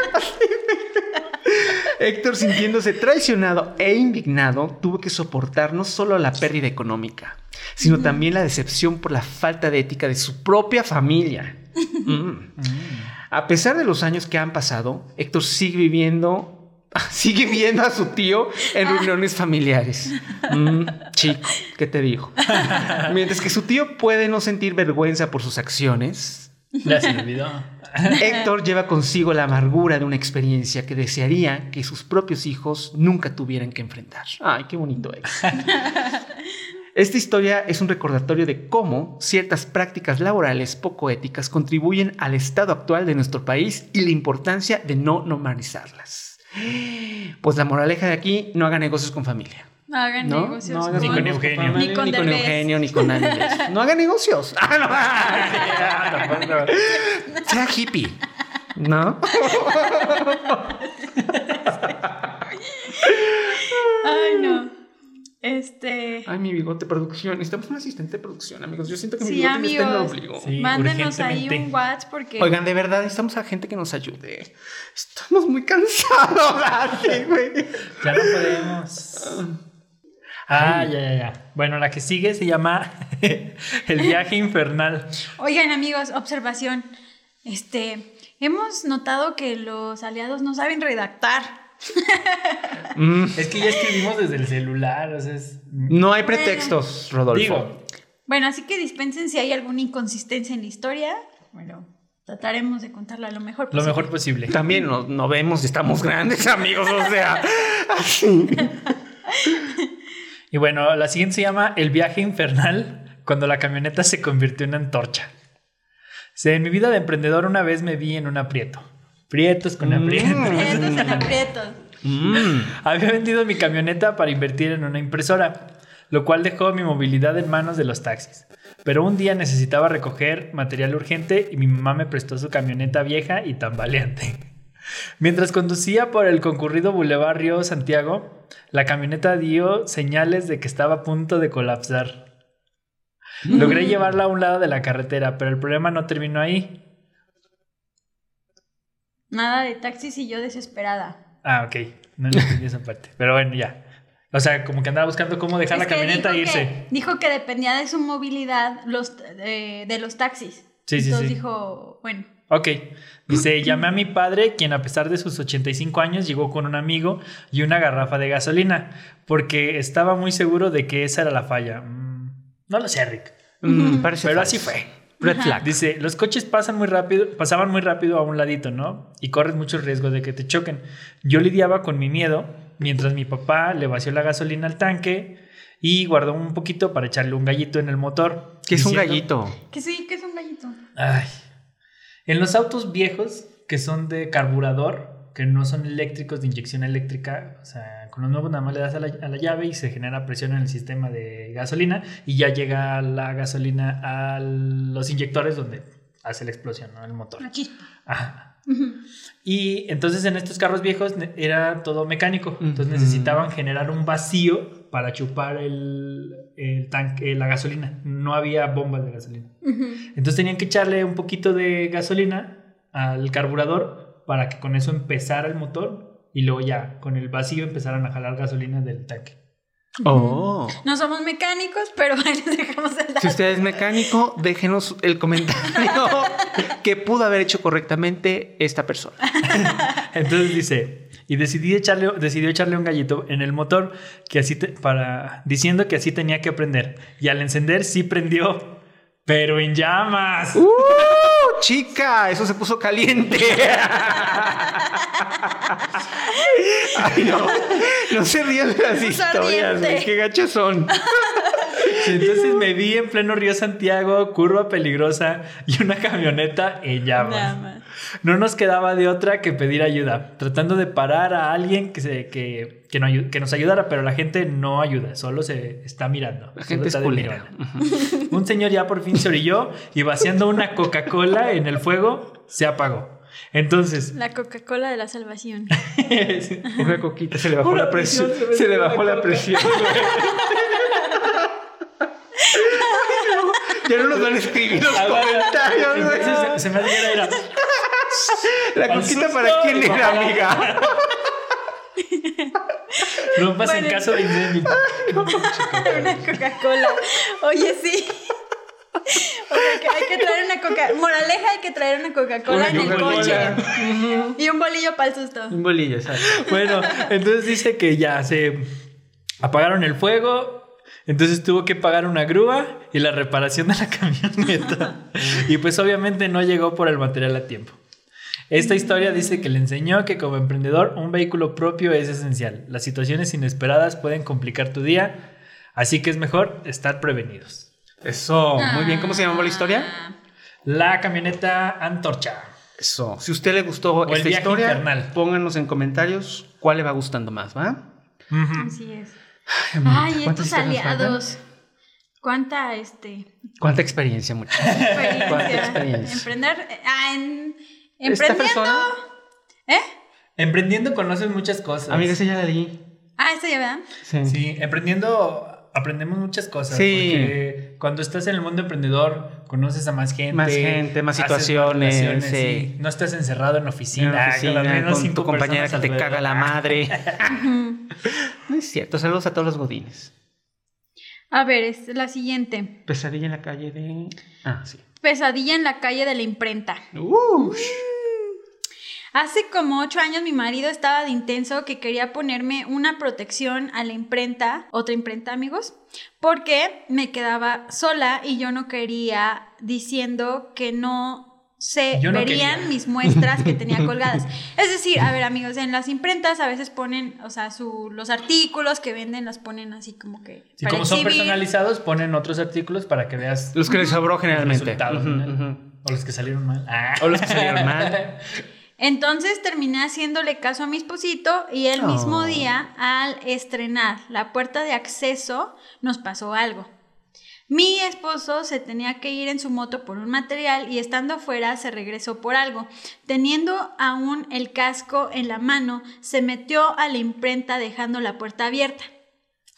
Héctor, sintiéndose traicionado e indignado, tuvo que soportar no solo la pérdida económica, sino también la decepción por la falta de ética de su propia familia. Mm. A pesar de los años que han pasado, Héctor sigue viviendo, sigue viendo a su tío en reuniones familiares. Mm, chico, ¿qué te digo? Mientras que su tío puede no sentir vergüenza por sus acciones, Ya se me olvidó. Héctor lleva consigo la amargura de una experiencia que desearía que sus propios hijos nunca tuvieran que enfrentar. Ay, qué bonito Héctor. Esta historia es un recordatorio de cómo ciertas prácticas laborales poco éticas contribuyen al estado actual de nuestro país y la importancia de no normalizarlas. Pues la moraleja de aquí, no haga negocios con familia. No hagan ¿No? negocios. No hagan Ni con Eugenio. Ni con ni con. Eugenio, ni con nadie. No haga negocios. Ah, no. Sea hippie. ¿No? Ay, no. Este. Ay, mi bigote producción. Necesitamos un asistente de producción, amigos. Yo siento que mi Sí, bigote me está en el amigos. ombligo. Sí. Mándenos ahí urgentemente. un WhatsApp porque. Oigan, de verdad, necesitamos a gente que nos ayude. Estamos muy cansados, Dani, güey. Ya no podemos. Ah, ya, ya, ya. Bueno, la que sigue se llama El viaje infernal. Oigan, amigos, observación. Este. Hemos notado que los aliados no saben redactar. Mm, Es que ya escribimos desde el celular, o sea, es... no hay pretextos, Rodolfo. Digo, Bueno, así que dispensen si hay alguna inconsistencia en la historia. Bueno, trataremos de contarla lo mejor lo posible. mejor posible. También no, no vemos y estamos grandes, amigos. O sea, así. Y bueno, la siguiente se llama El viaje infernal, cuando la camioneta se convirtió en antorcha. En mi vida de emprendedor una vez me vi en un aprieto. Prietos con Mm. aprietos. Aprietos en aprietos. Mm. Había vendido mi camioneta para invertir en una impresora, lo cual dejó mi movilidad en manos de los taxis. Pero un día necesitaba recoger material urgente y mi mamá me prestó su camioneta vieja y tambaleante. Mientras conducía por el concurrido Boulevard Río Santiago, la camioneta dio señales de que estaba a punto de colapsar. Logré llevarla a un lado de la carretera, pero el problema no terminó ahí. Nada de taxis y yo desesperada. Ah, ok. No entendí esa parte. Pero bueno, ya. O sea, como que andaba buscando cómo dejar Es la camioneta e irse. Que, dijo que dependía de su movilidad los, de, de los taxis. Sí, sí, Entonces sí. dijo, bueno, Ok. Dice, llamé a mi padre, quien a pesar de sus 85 años llegó con un amigo y una garrafa de gasolina, porque estaba muy seguro de que esa era la falla. Mm, no lo sé, Rick. Mm, parece Pero falso. así fue. Red flag. Dice, los coches pasan muy rápido, pasaban muy rápido a un ladito, ¿no? Y corres mucho riesgo de que te choquen. Yo lidiaba con mi miedo mientras mi papá le vació la gasolina al tanque y guardó un poquito para echarle un gallito en el motor. Que es un gallito. que sí, que es un gallito. Ay. En los autos viejos que son de carburador, que no son eléctricos de inyección eléctrica, o sea, con los nuevos nada más le das a la, a la llave y se genera presión en el sistema de gasolina y ya llega la gasolina a los inyectores donde hace la explosión, ¿no? El motor. Una chispa. Ajá. Y entonces en estos carros viejos era todo mecánico. Entonces necesitaban generar un vacío para chupar el, el tanque, la gasolina. No había bombas de gasolina. Entonces tenían que echarle un poquito de gasolina al carburador para que con eso empezara el motor y luego ya con el vacío empezaran a jalar gasolina del tanque. Oh. No somos mecánicos, pero ahí les dejamos el dato. Si usted es mecánico, déjenos el comentario que pudo haber hecho correctamente esta persona. Entonces dice, y decidí echarle, decidió echarle un gallito en el motor que así te- para diciendo que así tenía que aprender. Y al encender sí prendió, pero en llamas. ¡Uh! Chica, eso se puso caliente. Ay, no. No se rían de las historias, güey. Qué gachos son. Entonces me vi en pleno río Santiago, curva peligrosa y una camioneta en llamas. No nos quedaba de otra que pedir ayuda, tratando de parar a alguien que, se, que, que, no ayu- que nos ayudara, pero la gente no ayuda, solo se está mirando. La solo gente es culera. Un señor ya por fin se orilló y vaciando una Coca-Cola en el fuego, se apagó. Entonces, La Coca-Cola de la salvación. Una coquita, se le bajó Una la presión. presión, se le bajó la presión. ya no nos van a escribir los comentarios. güey. se, se me hace que era- La susto. para quién era, amiga. no pasa en Bueno. caso de incendio. una Coca-Cola. Oye, sí. O sea, que hay que traer una Coca... Moraleja, hay que traer una Coca-Cola en el Coca-Cola. coche. Y un bolillo para el susto. Un bolillo, ¿sabes? Bueno, entonces dice que ya se apagaron el fuego. Entonces tuvo que pagar una grúa y la reparación de la camioneta. Y pues obviamente no llegó por el material a tiempo. Esta historia dice que le enseñó que como emprendedor un vehículo propio es esencial. Las situaciones inesperadas pueden complicar tu día, así que es mejor estar prevenidos. Eso, muy bien. ¿Cómo se llamaba la historia? La camioneta antorcha. Eso. Si a usted le gustó esta historia, infernal. pónganos en comentarios cuál le va gustando más, ¿va? Así es. Ay, ¿cuántas estos aliados. Cuánta, este, ¿Cuánta experiencia, muchachos? experiencia. ¿Cuánta experiencia? Emprender, ah, en, Esta emprendiendo. persona, ¿Eh? Emprendiendo conoces muchas cosas. amiga, esa ya la leí. Ah, esta ya, ¿verdad? Sí. Sí, emprendiendo aprendemos muchas cosas. Sí. Porque cuando estás en el mundo emprendedor, conoces a más gente. Más gente, más situaciones, relaciones, sí. No estás encerrado en la En oficina, oficina, con, cinco tu compañera que te caga la madre. no es cierto. Saludos a todos los godines. A ver, es la siguiente. Pesadilla en la calle de. Ah, sí. Pesadilla en la calle de la imprenta. Ush. Hace como ocho años mi marido estaba de intenso que quería ponerme una protección a la imprenta, otra imprenta amigos, porque me quedaba sola y yo no quería diciendo que no se no verían quería. mis muestras que tenía colgadas. Es decir, a ver amigos, en las imprentas a veces ponen, o sea, su, los artículos que venden los ponen así como que... Sí, para como son personalizados, ponen otros artículos para que veas Los que les sobró generalmente. O los que salieron mal. Ah. O los que salieron mal. Entonces terminé haciéndole caso a mi esposito y el mismo Oh. día, al estrenar la puerta de acceso, nos pasó algo. Mi esposo se tenía que ir en su moto por un material y estando afuera se regresó por algo. Teniendo aún el casco en la mano, se metió a la imprenta dejando la puerta abierta.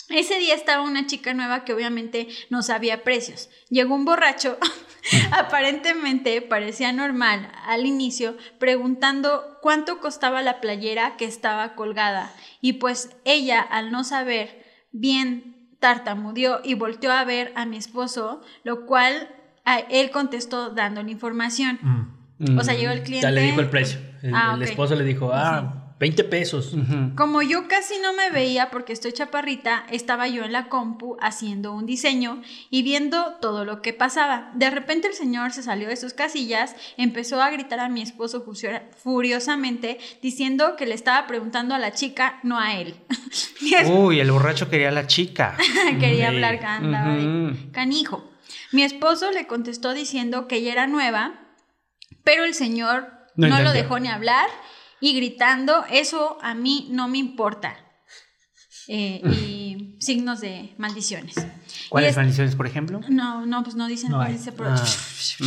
Ese día estaba una chica nueva que obviamente no sabía precios. Llegó un borracho, aparentemente parecía normal al inicio, preguntando cuánto costaba la playera que estaba colgada. Y pues ella, al no saber bien, tartamudeó y volteó a ver a mi esposo, lo cual a él contestó dando la información. Mm. O sea, llegó el cliente. Ya le dijo el precio. El, Ah, el esposo le dijo, ah, 20 pesos. Como yo casi no me veía porque estoy chaparrita, estaba yo en la compu haciendo un diseño y viendo todo lo que pasaba. De repente el señor se salió de sus casillas, empezó a gritar a mi esposo furiosamente diciendo que le estaba preguntando a la chica, no a él. Uy, el borracho quería a la chica. quería Sí. hablar de Ujú. canijo. Mi esposo le contestó diciendo que ella era nueva, pero el señor No no, lo dejó ni hablar y gritando, eso a mí no me importa. eh, y signos de maldiciones. ¿Cuáles es- maldiciones, por ejemplo? No, no, pues no dicen, No hay. dice, pero- Ah, mm,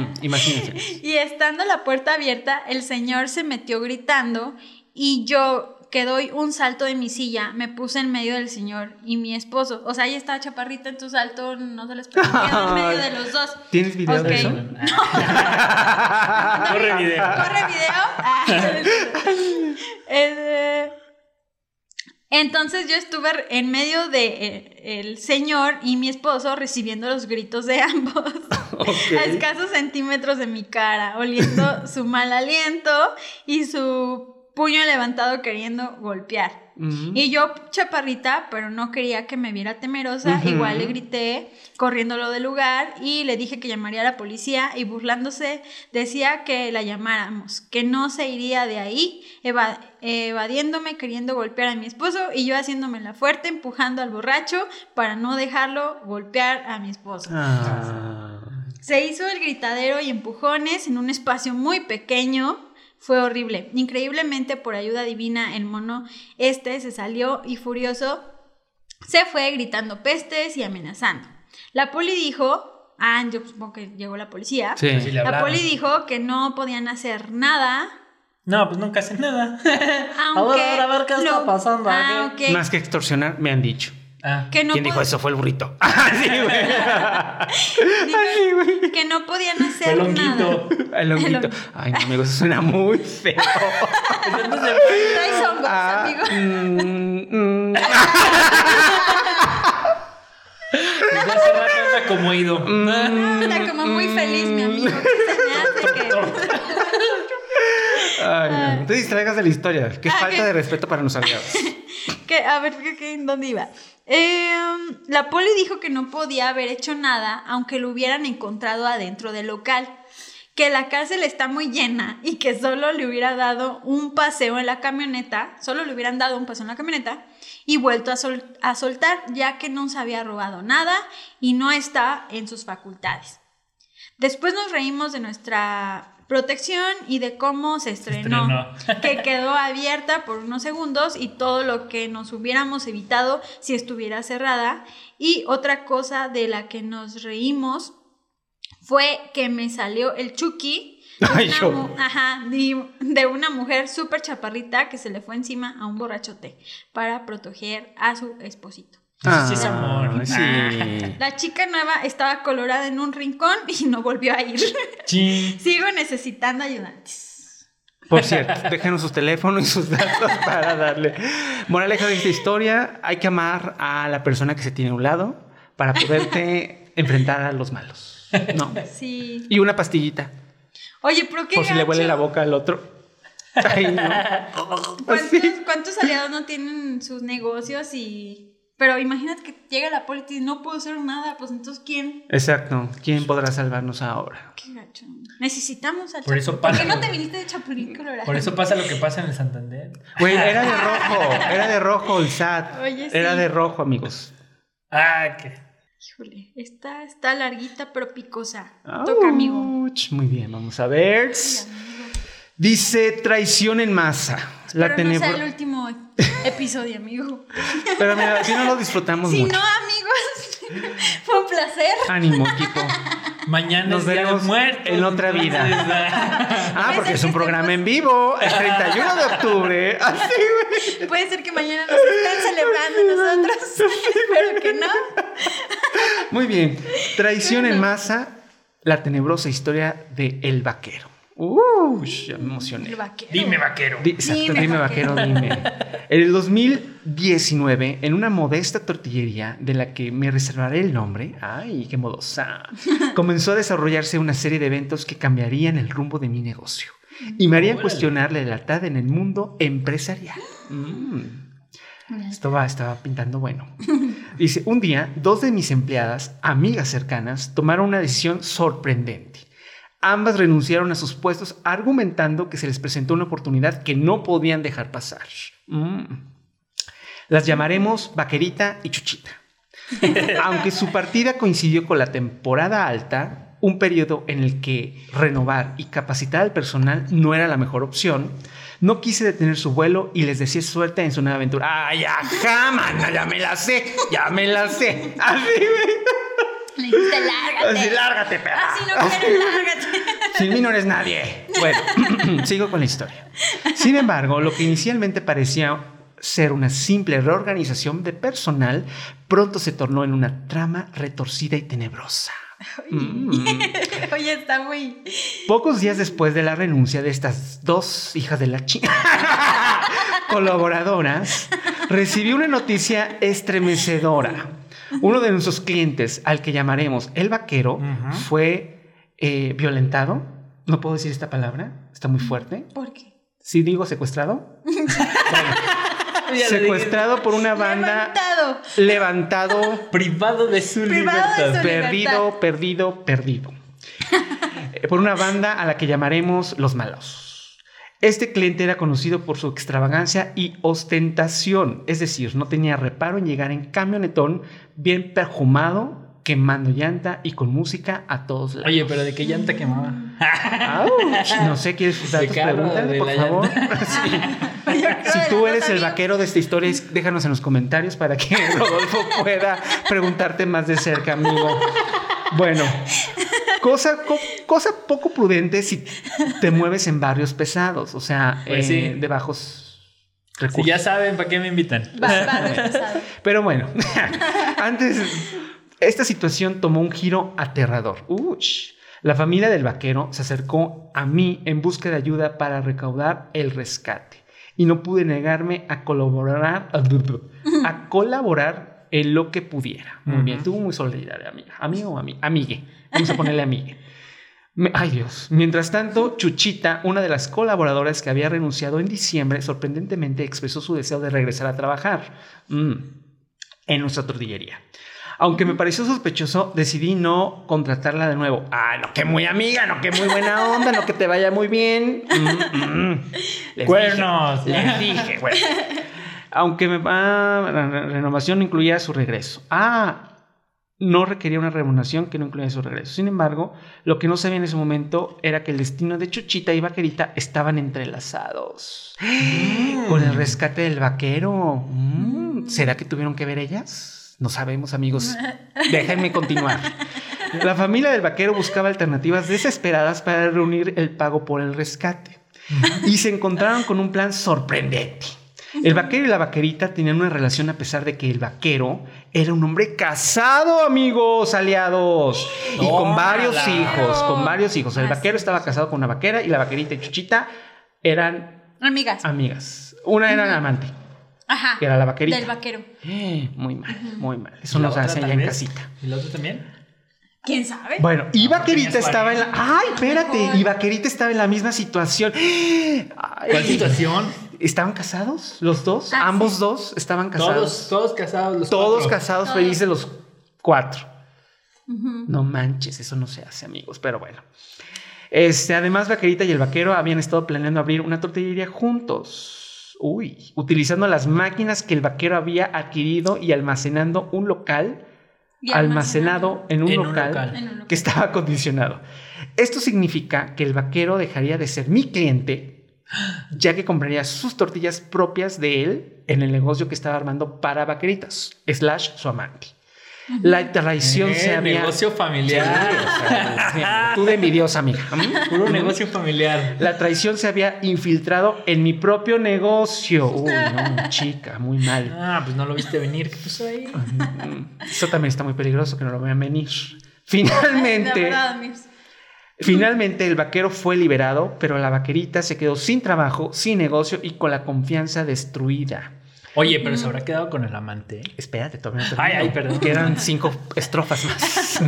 mm, imagínense. Y estando la puerta abierta, el señor se metió gritando y yo que doy un salto de mi silla, me puse en medio del señor y mi esposo. O sea, ella estaba chaparrita en tu salto, no se les permitía en medio de los dos. ¿Tienes video de eso? Corre video. ¿Corre video? Ah, eh, entonces yo estuve en medio de eh, el señor y mi esposo recibiendo los gritos de ambos a escasos centímetros de mi cara, oliendo su mal aliento y su puño levantado queriendo golpear. Y yo, chaparrita, pero no quería que me viera temerosa, igual le grité corriéndolo del lugar y le dije que llamaría a la policía y burlándose decía que la llamáramos, que no se iría de ahí, eva- evadiéndome, queriendo golpear a mi esposo y yo haciéndome la fuerte, empujando al borracho para no dejarlo golpear a mi esposo. Ah. Se hizo el gritadero y empujones en un espacio muy pequeño. Fue horrible. Increíblemente, por ayuda divina, el mono este se salió y furioso se fue gritando pestes y amenazando. La poli dijo, ah, yo supongo que llegó la policía. Sí. Sí le La poli dijo que no podían hacer nada. No, pues nunca hacen nada. Aunque a ver, a ver qué está pasando Ah. Más que extorsionar, me han dicho. Ah, Que no ¿Quién dijo eso? Fue el burrito. Ah, sí, güey. dijo que no podían hacer el nada. honguito. El honguito. honguito. Ay, no, amigo, eso suena muy feo. Traes hongos, Ah, amigo. mm, mm. Desde hace rato anda como ido. Mm. Está como muy feliz, mi amigo. ¿Qué se me hace que.? Ay, no, no te distraigas de la historia. Qué Ah, falta de respeto para los aliados. que, a ver, ¿qué, qué, ¿dónde iba? Em, la poli dijo que no podía haber hecho nada aunque lo hubieran encontrado adentro del local. Que la cárcel está muy llena y que solo le hubiera dado un paseo en la camioneta, solo le hubieran dado un paseo en la camioneta y vuelto a, sol- a soltar, ya que no se había robado nada y no está en sus facultades. Después nos reímos de nuestra protección y de cómo se estrenó, Estrenó. que quedó abierta por unos segundos y todo lo que nos hubiéramos evitado si estuviera cerrada. Y otra cosa de la que nos reímos fue que me salió el Chucky. Ay, yo. ajá, de, de una mujer súper chaparrita que se le fue encima a un borrachote para proteger a su esposito. Eso sí es amor. Ah, sí. La chica nueva estaba colorada en un rincón y no volvió a ir. Sigo necesitando ayudantes. Por cierto, déjenos sus teléfonos y sus datos para darle. Moraleja de esta historia: hay que amar a la persona que se tiene a un lado para poderte enfrentar a los malos. No. Sí. Y una pastillita. Oye, pero qué Por si le huele la boca al otro. Ay, no. ¿Cuántos, cuántos aliados no tienen sus negocios y... Pero imagínate que llega la policía y no puedo hacer nada, pues entonces ¿quién? Exacto. ¿Quién podrá salvarnos ahora? Qué gacho. Necesitamos al Por eso Chapulín. ¿Por pasa qué no te viniste de Chapulín Colorado? Por eso pasa lo que pasa en el Santander. Güey, era de rojo. Era de rojo el SAT. Oye, sí. Era de rojo, amigos. Ah, que. Híjole, esta está larguita pero picosa. Toca, amigo. Muy bien, vamos a ver. Dice traición en masa. La Pero no sea tenebro- el último episodio, amigo. Pero mira, si no lo disfrutamos Si mucho. no, amigos, fue un placer. Ánimo, equipo. Mañana Nos veremos muertos. en otra vida. ah, porque es un programa en vivo. El 31 de octubre. Así, güey. Puede ser que mañana nos estén celebrando nosotros. Espero que no. Muy bien. Traición en masa. La tenebrosa historia de El Vaquero. Uh, ya me emocioné. El vaquero. Dime, vaquero. Di- exacto, Dime, dime, vaquero. vaquero, dime. En el 2019, en una modesta tortillería de la que me reservaré el nombre, ay, qué modosa, comenzó a desarrollarse una serie de eventos que cambiarían el rumbo de mi negocio y me harían Órale. cuestionar la lealtad en el mundo empresarial. Mm. Esto va, estaba pintando bueno. Dice, un día, dos de mis empleadas, amigas cercanas, tomaron una decisión sorprendente. Ambas renunciaron a sus puestos argumentando que se les presentó una oportunidad que no podían dejar pasar. Mm. Las llamaremos Vaquerita y Chuchita. Aunque su partida coincidió con la temporada alta, un periodo en el que renovar y capacitar al personal no era la mejor opción, No quise detener su vuelo y les deseé suerte en su nueva aventura. ¡Ay, ajá, mana! Ya me la sé, ya me la sé. Así, Le dijiste, lárgate. Así, lárgate, perra. Así no quiero, lárgate. Sin mí no eres nadie. Bueno, sigo con la historia. Sin embargo, lo que inicialmente parecía ser una simple reorganización de personal, pronto se tornó en una trama retorcida y tenebrosa. Mm. Oye, está muy. Pocos días después de la renuncia de estas dos hijas de la chica colaboradoras, recibí una noticia estremecedora. Uno de nuestros clientes, al que llamaremos el vaquero, fue eh, violentado. No puedo decir esta palabra, está muy fuerte. ¿Por qué? Si digo secuestrado, secuestrado por una banda, Levantado. levantado, Privado de su Privado de libertad. su- perdido, libertad. perdido, perdido. Eh, por una banda a la que llamaremos los malos. Este cliente era conocido por su extravagancia y ostentación, es decir, no tenía reparo en llegar en camionetón bien perfumado, quemando llanta y con música a todos lados. Oye, pero ¿de qué llanta quemaba? Ouch, no sé, ¿quieres carro, Pregúntale, de por favor. Sí. Si tú eres el vaquero de esta historia, déjanos en los comentarios para que Rodolfo pueda preguntarte más de cerca, amigo. Bueno, cosa, co- cosa poco prudente si te mueves en barrios pesados, o sea, Pues eh, sí. de bajos Si ya saben, ¿para qué me invitan? Va, va, retrasado. Pero bueno, antes, esta situación tomó un giro aterrador. Uch. La familia del vaquero se acercó a mí en busca de ayuda para recaudar el rescate. Y no pude negarme a colaborar, a colaborar en lo que pudiera. Muy bien, tú muy solidaria, amiga. Amigo o ami- amigue. Vamos a ponerle amigue. Ay Dios. Mientras tanto, Chuchita, una de las colaboradoras que había renunciado en diciembre, sorprendentemente expresó su deseo de regresar a trabajar mm, en nuestra tortillería. Aunque me pareció sospechoso, decidí no contratarla de nuevo. Ah, no, que muy amiga, no, que muy buena onda, no, que te vaya muy bien. Mm, mm. Les Cuernos. dije, les dije, bueno. Aunque me, ah, la renovación no incluía su regreso. Ah, no requería una remuneración que no incluía su regreso. Sin embargo, lo que no sabía en ese momento era que el destino de Chuchita y Vaquerita estaban entrelazados. Con el rescate del vaquero. Mm, ¿Será que tuvieron que ver ellas? No sabemos, amigos. Déjenme continuar. La familia del vaquero buscaba alternativas desesperadas para reunir el pago por el rescate. Y se encontraron con un plan sorprendente. El vaquero y la vaquerita tenían una relación a pesar de que el vaquero era un hombre casado, amigos, aliados. Y con varios hijos, con varios hijos. El vaquero es. estaba casado con una vaquera y la vaquerita y Chuchita eran Amigas. amigas. Una era amante, Ajá. que era la vaquerita. Del vaquero. Eh, muy mal, muy mal. Eso ¿Y la no se otra hace allá en casita. ¿Y la otra también? ¿Quién sabe? Bueno, y Vaquerita estaba en la. ¡Ay, espérate! Y Vaquerita estaba en la misma situación. Ay, ¿Cuál situación? ¿Estaban casados los dos? Ah, Ambos sí. dos estaban Todos, casados. todos casados. Los Todos cuatro. casados, Todos. felices los cuatro. No manches, eso no se hace, amigos, pero bueno. Este, además, Vaquerita y el vaquero habían estado planeando abrir una tortillería juntos. Uy, utilizando las máquinas que el vaquero había adquirido y almacenando un local almacenado en un, En un local, local. En un local. que estaba acondicionado. Esto significa que el vaquero dejaría de ser mi cliente, ya que compraría sus tortillas propias de él en el negocio que estaba armando para vaqueritas, slash su amante. La traición Eh, se había... negocio familiar. o sea, sí, tú de envidiosa, amiga. ¿Mm? Puro negocio familiar. La traición se había infiltrado en mi propio negocio. Uy, no, chica, muy mal. Ah, pues no lo viste venir. ¿Qué pasó ahí? Eso también está muy peligroso, que no lo vean venir. Finalmente, verdad, amigos. Finalmente el vaquero fue liberado, pero la vaquerita se quedó sin trabajo, sin negocio y con la confianza destruida. Oye, pero se habrá quedado con el amante. Espérate, todavía no Ay, ay, perdón. Quedan cinco estrofas más.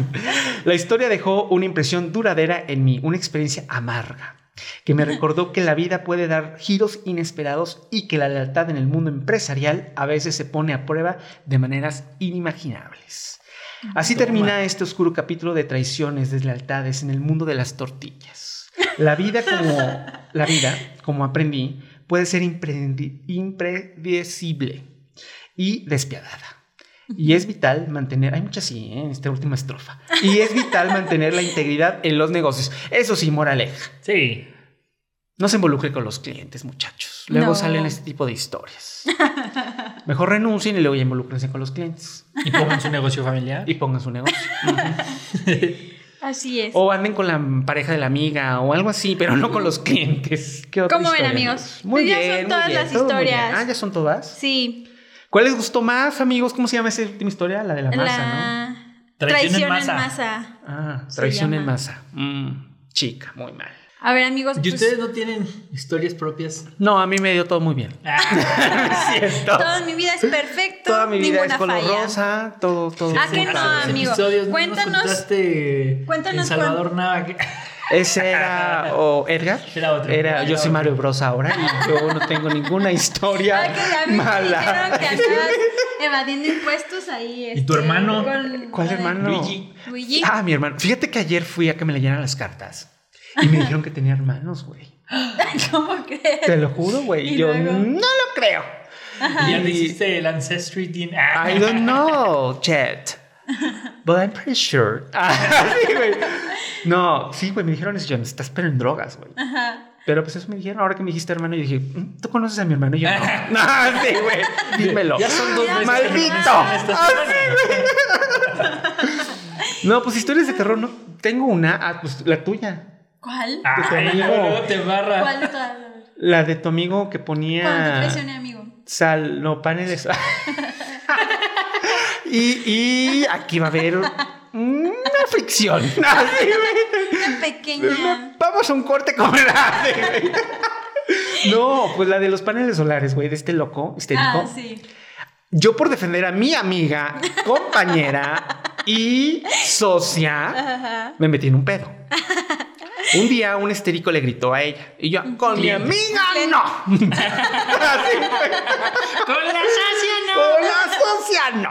La historia dejó una impresión duradera en mí, una experiencia amarga, que me recordó que la vida puede dar giros inesperados y que la lealtad en el mundo empresarial a veces se pone a prueba de maneras inimaginables. Así Toma. termina este oscuro capítulo de traiciones, deslealtades en el mundo de las tortillas. La vida como la vida, como aprendí, puede ser impredecible y despiadada. Y es vital mantener, hay muchas sí, ¿eh? en esta última estrofa. Y es vital mantener la integridad en los negocios. Eso sí, moraleja. Sí. No se involucre con los clientes, muchachos. Luego No. salen este tipo de historias. Mejor renuncien y luego ya involúcrense con los clientes. Y pongan su negocio familiar. Y pongan su negocio. Así es. o anden con la pareja de la amiga o algo así, pero no con los clientes. ¿Qué otra ¿Cómo ven, amigos? Muy Pues ya bien, son muy todas bien, las historias. Ah, ya son todas. Sí. ¿Cuál les gustó más, amigos? ¿Cómo se llama esa última historia? La de la masa, ¿no? Traición en masa. Ah, traición en masa. Mm, chica, muy mal. A ver, amigos. ¿Y pues, ustedes no tienen historias propias? No, a mí me dio todo muy bien. Ah. Toda mi vida es perfecto. Toda mi vida ninguna es color falla. rosa, todo, todo. Ah, que no, amigo. Episodios, ¿no Cuéntanos- cuéntanos Salvador Nava. que- Ese era o Edgar. Era otro. Era, yo soy. Mario Bros ahora y yo no tengo ninguna historia Ah, que ya mala. dijeron que andabas evadiendo impuestos ahí. ¿Y tu este, hermano? con- ¿Cuál con hermano? Luigi. Luigi. Ah, mi hermano. Fíjate que ayer fui a que me leyeran las cartas y me dijeron que tenía hermanos, güey. ¿Cómo crees? Te lo juro, güey. ¿Y Yo luego? no lo creo. Y ya Y- hiciste el Ancestry Team. Ah. I don't know, Chet. But I'm pretty sure. Ah, sí, güey. No, sí, güey, me dijeron eso. Yo, estás pero en drogas, güey. Ajá. Pero pues eso me dijeron, ahora que me dijiste hermano, yo dije, "Mm, ¿tú conoces a mi hermano? Y yo, no. No, sí, güey, dímelo. Ya son dos veces ¡Maldito! Ah, semana. sí, güey. No, pues historias de terror, no. Tengo una, ah, pues la tuya. ¿Cuál? Ay, amigo. luego te barra. ¿Cuál de todas? La de tu amigo que Cuando te ponía traicioné, amigo. sal, no, paneles. y, y aquí va a haber una fricción. Así, güey. Una pequeña. Vamos a un corte comercial. güey. No, pues la de los paneles solares, güey, de este loco histérico. Ah, sí. Yo por defender a mi amiga, compañera y socia, Ajá. me metí en un pedo. Un día un histérico le gritó a ella y yo, con mi amiga no. Así fue. Con la socia Con la socia no.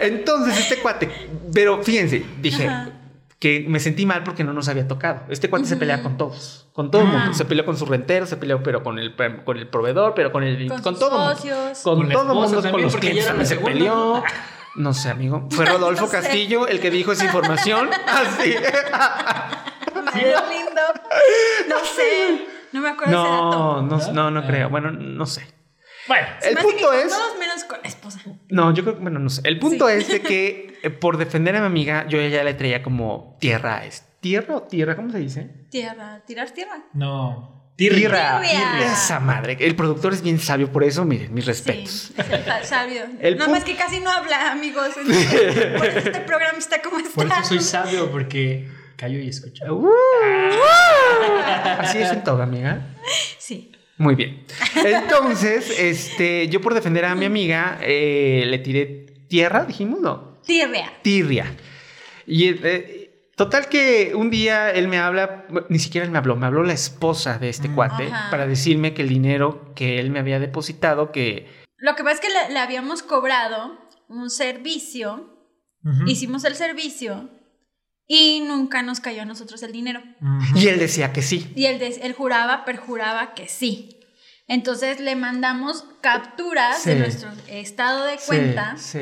Entonces este cuate, pero fíjense, dije Ajá. que me sentí mal porque no nos había tocado. Este cuate se pelea con todos, con todo el mundo. Se peleó con su rentero, se peleó pero con el, con el proveedor, pero con el Con con, sus todo mundo. socios. Con, Con todo mundo, con los clientes también se peleó. No sé, amigo. Fue Rodolfo No sé. Castillo el que dijo esa información. Así. Mario lindo. No sé. No me acuerdo ese dato. No, no, no, no Ah. creo. Bueno, no sé. Bueno, Se El me hace que punto con es. Todos menos con la esposa. No, yo creo que, bueno, no sé. El punto Sí. es de que eh, por defender a mi amiga, yo ya le traía como tierra. ¿Es tierra o tierra? ¿Cómo se dice? Tierra. Tirar tierra. no. Tierra. Esa madre. El productor es bien sabio, por eso, miren, mis Sí, respetos. es el fa- sabio. El Nada más que casi no habla, amigos. Entonces, por eso este programa está como está. Por eso soy sabio, porque callo y escucho. Uh, así es en todo, amiga. Sí. Muy bien. Entonces, este, yo por defender a mi amiga, eh, le tiré tierra, dijimos, no. Tirria. tirria. Y eh, total que un día él me habla, ni siquiera él me habló, me habló la esposa de este Mm. cuate Ajá. para decirme que el dinero que él me había depositado, que Lo que pasa es que le, le habíamos cobrado un servicio, hicimos el servicio y nunca nos cayó a nosotros el dinero. Y él decía que sí. Y él, él juraba, perjuraba que sí. Entonces le mandamos capturas de nuestro estado de cuenta Sí.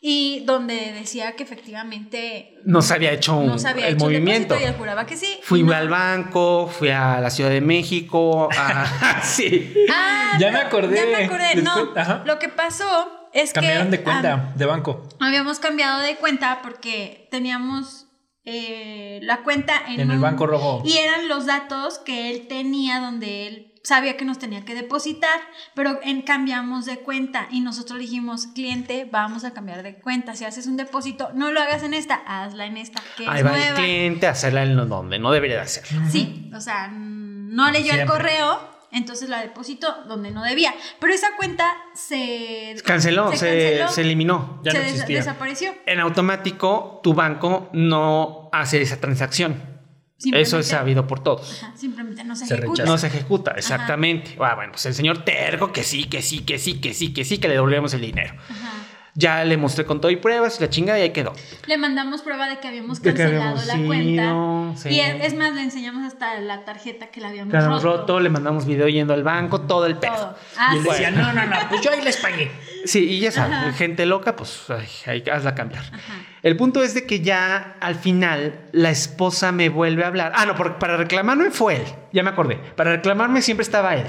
y donde decía que efectivamente Nos había hecho un- no se había el hecho movimiento. y él juraba que sí. Fui no. al banco, fui a la Ciudad de México, a- sí. Ah, Ya me no, acordé. Ya me acordé. No, Ajá. lo que pasó es Cambiaron que de cuenta, de banco. habíamos cambiado de cuenta porque teníamos eh, la cuenta en, En el un- banco rojo. Y eran los datos que él tenía donde él sabía que nos tenía que depositar, pero en cambiamos de cuenta y nosotros dijimos, cliente, vamos a cambiar de cuenta. Si haces un depósito, no lo hagas en esta, hazla en esta, que Ahí es va el nueva. cliente a hacerla en donde no debería de hacer. Sí, o sea, no leyó el correo, entonces la depositó donde no debía. Pero esa cuenta se Canceló, se, canceló, se eliminó. Ya se no des- existía. desapareció. En automático, tu banco no hace esa transacción. Simplemente- Eso es sabido por todos. Ajá, simplemente no se, Se ejecuta. rechaza. No se ejecuta, exactamente. Ah, bueno, pues el señor terco que sí, que sí, que sí, que sí, que sí, que le devolvemos el dinero. Ajá. Ya le mostré con todo y pruebas y la chingada y ahí quedó. Le mandamos prueba de que habíamos que cancelado habíamos la cuenta. sí. Y es, es más, le enseñamos hasta la tarjeta que la habíamos Que habíamos roto. roto, le mandamos video yendo al banco, todo el pedo. Todo. Ah, y él sí. decía, no, no, no, pues yo ahí les pagué. Sí, y ya sabes, gente loca, pues ay, ay, hazla cambiar. Ajá. El punto es de que ya al final la esposa me vuelve a hablar. Ah, no, porque para reclamar no fue él. ya me acordé. Para reclamarme siempre estaba él.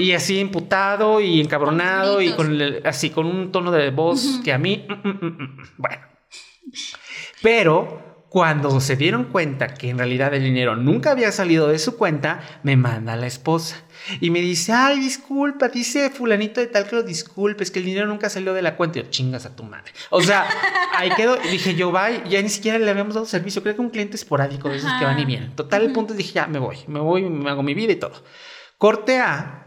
Y así imputado y encabronado Con y con el- así con un tono de voz que a mí, mm, mm, mm, bueno. Pero cuando se dieron cuenta que en realidad el dinero nunca había salido de su cuenta, me manda a la esposa y me dice, ay, disculpa, dice fulanito de tal que lo disculpes, que el dinero nunca salió de la cuenta. Y yo, chingas a tu madre. O sea, ahí quedó. Dije yo, bye, ya ni siquiera le habíamos dado servicio. Creo que un cliente esporádico de esos que van y vienen. Total, el punto es, dije, ya, me voy, me voy, me hago mi vida y todo. Corte A,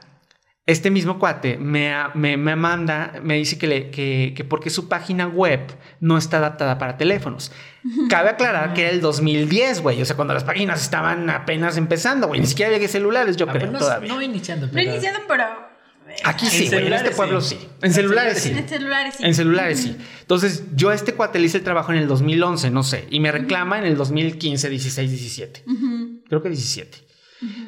este mismo cuate me, me, me manda, me dice que, le, que, que porque su página web no está adaptada para teléfonos. Cabe aclarar que era el 2010, güey. O sea, cuando las páginas estaban apenas empezando, güey. Ni siquiera había celulares, yo creo, Apenas todavía. no iniciando, No pero... iniciaron, pero. Aquí En sí, güey. En este pueblo sí. sí. En celulares sí. En celulares sí. En celulares sí. Entonces, yo a este cuate le hice el trabajo en el 2011, no sé. Y me reclama en el 2015, 16, 17. Ujú. Creo que 17.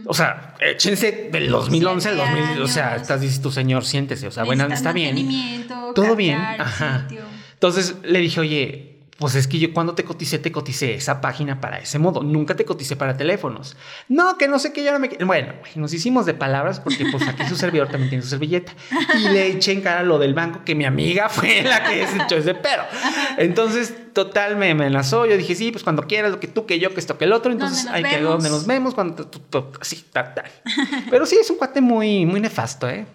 O sea, échense del 2011 al 2000. O sea, estás dices tu señor, siéntese. O sea, bueno, está bien. Todo bien. cambiar Ajá. Entonces le dije, oye, pues es que yo cuando te coticé, te coticé esa página para ese modo. Nunca te coticé para teléfonos. No, que no sé qué, ya no me... qui-". Bueno, nos hicimos de palabras porque pues aquí su servidor también tiene su servilleta. Y le eché en cara lo del banco que mi amiga fue la que se echó ese pero. Entonces, total, me amenazó. Yo dije, sí, pues cuando quieras, lo que tú, que yo, que esto, que el otro. Entonces, hay que donde nos vemos, cuando... Así, tal, tal. Pero sí, es un cuate muy, muy nefasto, ¿eh?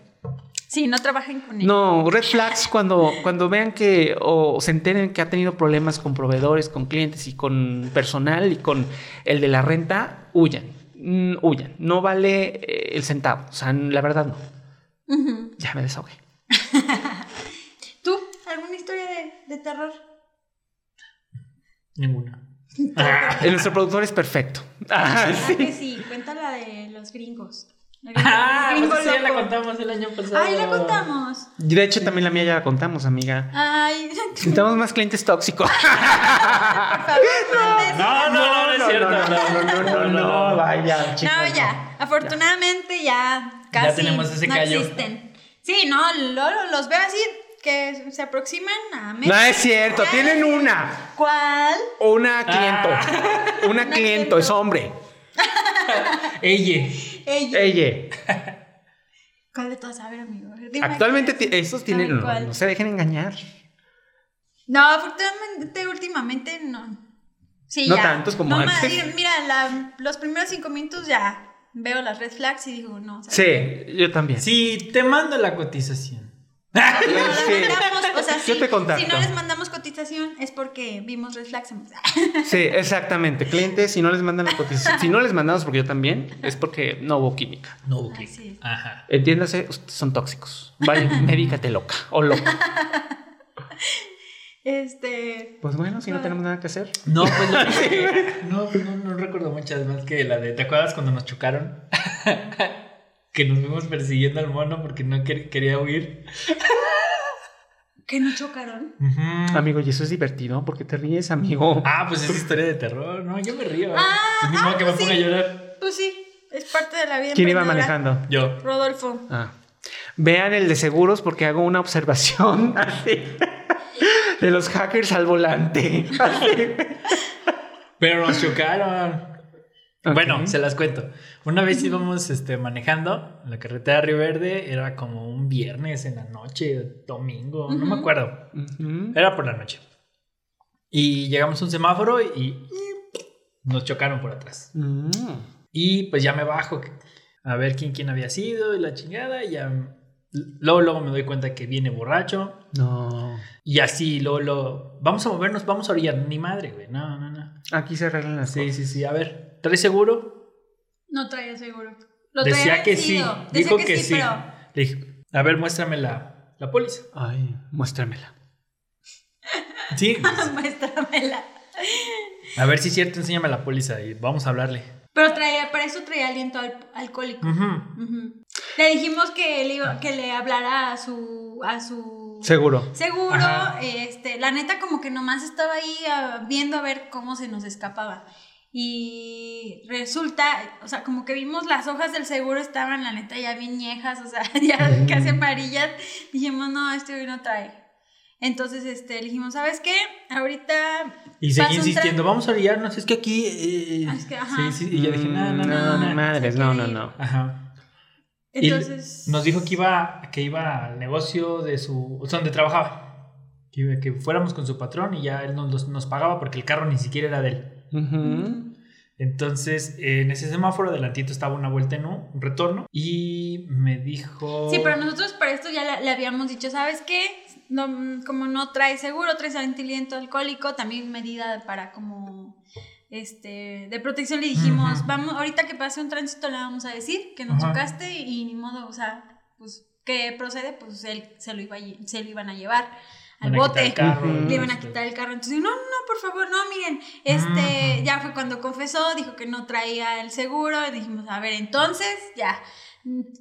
Sí, no trabajen con él. No, red flags cuando, cuando vean que o se enteren que ha tenido problemas con proveedores, con clientes y con personal y con el de la renta, huyan. Mm, huyan. No vale eh, el centavo. O sea, la verdad no. Ya me desahogué. ¿Tú? ¿Alguna historia de, de terror? Ninguna. Nuestro productor es perfecto. Ah, sí. que sí, cuenta la de los gringos. Ah, pues sí, ya la contamos el año pasado. Ay, la contamos. De hecho, también la mía ya la contamos, amiga. Ay, Necesitamos más clientes tóxicos. por favor. No, no, no, no es cierto. No, no, no, no, no, no, vaya, chicos, No, ya. Afortunadamente ya casi Ya tenemos ese no existen. Sí, no, los veo así que se aproximan a México. No es cierto, Ya. tienen una. ¿Cuál? Una cliento. Ah. Una cliento, es hombre. Ella. Ella. Ella. ¿Cuál de todas? A ver, amigo. dime Actualmente estos tienen. No, se dejen engañar. No, afortunadamente últimamente no. Sí, No ya. tantos como No, antes. mira, Mira, la- los primeros cinco minutos ya veo las red flags y digo, no. ¿sabes? Sí, yo también. Sí, te mando la cotización. No, la Sí. mandamos, o sea, Yo sí, te contacto. si no les mandamos cotización es porque vimos red flags. Sí, exactamente. Clientes, si no les mandan la cotización, si no les mandamos porque yo también, es porque no hubo química. No hubo es. Ajá. Entiéndase, ustedes son tóxicos. Vale, médicate loca o loca. Este. Pues bueno, si no tenemos nada que hacer. No, pues lo no, no, no recuerdo muchas más que la de. ¿Te acuerdas cuando nos chocaron? que nos fuimos persiguiendo al mono porque no quer- quería huir. ¿Que no chocaron? Amigo, y eso es divertido. ¿Por qué te ríes, amigo? Ah, pues es historia de terror. No, yo me río. Ah, Pues ni ah, modo que me pues ponga sí. a llorar. Pues sí, es parte de la vida. ¿Quién iba manejando? Yo. Rodolfo. Ah. Vean el de seguros porque hago una observación así, de los hackers al volante. Así. Pero nos chocaron. Bueno, se las cuento. Una vez íbamos este, manejando en la carretera de Río Verde, era como un viernes en la noche, domingo, no me acuerdo. Era por la noche. Y llegamos a un semáforo y nos chocaron por atrás. Mm. Y pues ya me bajo a ver quién, quién había sido y la chingada. Y ya. Luego, luego me doy cuenta que viene borracho. No. Y así, luego, luego. Vamos a movernos, vamos a orillar. Ni madre, güey. No, no, no. Aquí se arreglan las Sí, cosas. sí, sí. A ver, ¿traes seguro? No traía seguro. Lo Decía traía que sí. vencido. Decía Dijo que, sí. pero. Le dije, a ver, muéstrame la, la póliza. Ay, muéstramela. Sí. Muéstramela. a ver si es cierto, enséñame la póliza y vamos a hablarle. Pero traía, para eso traía aliento al- alcohólico. Ujú. Ujú. Le dijimos que le, iba- que le hablara a su, a su Seguro. seguro. Ajá. Este, la neta como que nomás estaba ahí ah, viendo a ver cómo se nos escapaba. Y resulta, o sea, como que vimos las hojas del seguro estaban, la neta, ya bien viejas, o sea, ya casi amarillas. Dijimos, no, este hoy no trae. Entonces, este, le dijimos, ¿sabes qué? Ahorita. Y seguí insistiendo, vamos a orillarnos, es que aquí... eh, Ah, es que, ajá. Sí, sí, y yo dije, no, no, no, no. madres, no, no, no. Ajá. Y Entonces. nos dijo que iba, que iba al negocio de su... O sea, donde trabajaba. Que, iba- que fuéramos con su patrón y ya él nos, nos pagaba porque el carro ni siquiera era de él. Ujú. Entonces, eh, en ese semáforo adelantito estaba una vuelta en U, un retorno, y me dijo... Sí, pero nosotros para esto ya le, le habíamos dicho, ¿sabes qué? No, mm, como no trae seguro, trae sentimiento alcohólico, también medida para como este de protección le dijimos, vamos, ahorita que pase un tránsito le vamos a decir que nos Ajá. chocaste y ni modo, o sea, pues que procede, pues él se lo iba se lo iban a llevar al bote. Le iban a este, quitar el carro. Entonces, no, no, por favor, no, miren. Este, Ujú. ya fue cuando confesó, dijo que no traía el seguro. Y dijimos, a ver, entonces, ya.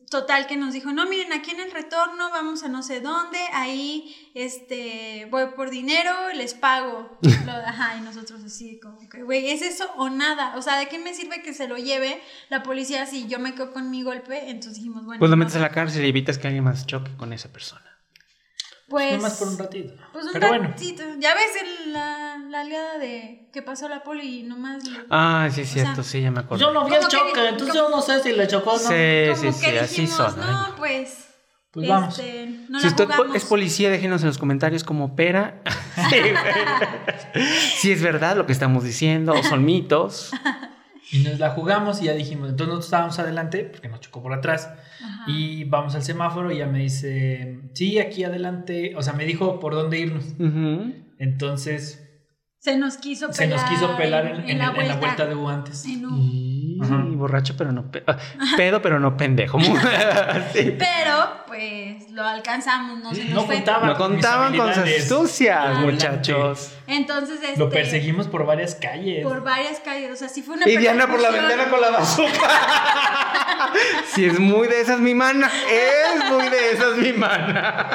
Total que nos dijo, no, miren, aquí en el retorno vamos a no sé dónde, ahí este voy por dinero, les pago. Lo- ajá, y nosotros así como que, güey, ¿es eso o nada? O sea, ¿de qué me sirve que se lo lleve la policía si yo me quedo con mi golpe? Entonces dijimos, bueno, Pues lo no, metes a la cárcel y evitas que alguien más choque con esa persona. Pues, Nomás por un ratito. Pues un pero bueno. ratito. Ya ves el- la, la aliada de que pasó la poli y nomás. le- Ah, sí, es O sea, cierto, sí, ya me acuerdo. Yo no vi el Como que- choque, entonces yo no sé si le chocó o no. Sí, como sí, que sí, así dijimos, son. no, ay. pues. Pues vamos. este, no si la usted jugamos. es policía, déjenos en los comentarios cómo opera. Si es verdad lo que estamos diciendo o son mitos. Y nos la jugamos y ya dijimos, entonces nosotros estábamos adelante, porque nos chocó por atrás, Ajá. y vamos al semáforo y ella me dice, sí, aquí adelante, o sea, me dijo por dónde irnos. Entonces, Se nos quiso se pelar. nos quiso pelar en, en- la, en vuelta. la vuelta de U antes. Y Ajá. borracho, pero no pe- pedo, pero no pendejo. Sí. Pero, pues, lo alcanzamos, no se nos No fue. No contaban con sus astucias, muchachos. Entonces, este. Lo perseguimos por varias calles. Por varias calles. O sea, sí fue una Y Diana por la ventana con la bazooka. Si es muy de esas mi mana, es muy de esas mi mana.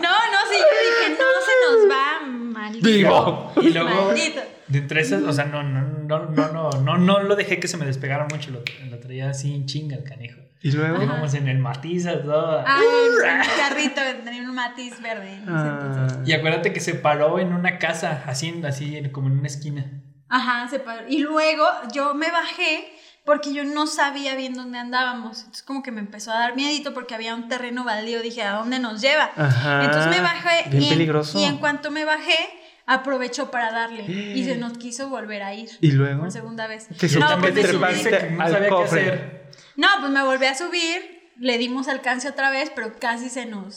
No, no, sí, yo dije, no se nos va, maldito. Vivo. Y luego, Maldito. de entre esas, o sea, no, no, no, no, no, no, no lo dejé que se me despegara mucho, lo, lo traía así en chinga el canijo. Y luego. Íbamos en el matiza, todo. Ah, en carrito, tenía un matiz verde. Ah, Y acuérdate que se paró en una casa, así, así como en una esquina. Ajá, se paró. Y luego yo me bajé porque yo no sabía bien dónde andábamos. Entonces como que me empezó a dar miedito porque había un terreno baldío. Dije, ¿a dónde nos lleva? Ajá. Entonces me bajé Bien y, en, peligroso. y en cuanto me bajé, aprovechó para darle. Y se nos quiso volver a ir. Y luego. Por segunda vez. Te no, pues te subiste no sabía qué hacer. No, pues me volví a subir, le dimos alcance otra vez, pero casi se nos,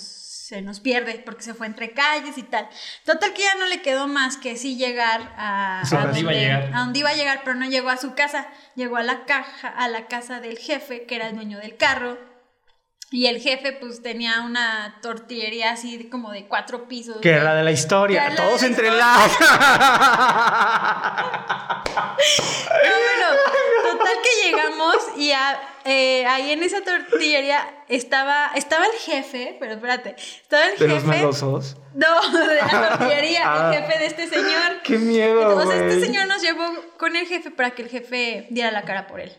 se nos pierde porque se fue entre calles y tal. Total que ya no le quedó más que sí llegar a, a ¿dónde iba a llegar? a donde iba a llegar, pero no llegó a su casa, llegó a la caja, a la casa del jefe, que era el dueño del carro. Y el jefe pues tenía una tortillería así como de cuatro pisos. Que era la de la historia. La Todos la entre No, bueno, total que llegamos y a- eh, ahí en esa tortillería estaba, estaba el jefe, pero espérate, estaba el De los jefe. No, de la tortillería, Ah. el jefe de este señor. Qué miedo. Entonces, este güey. señor nos llevó con el jefe para que el jefe diera la cara por él.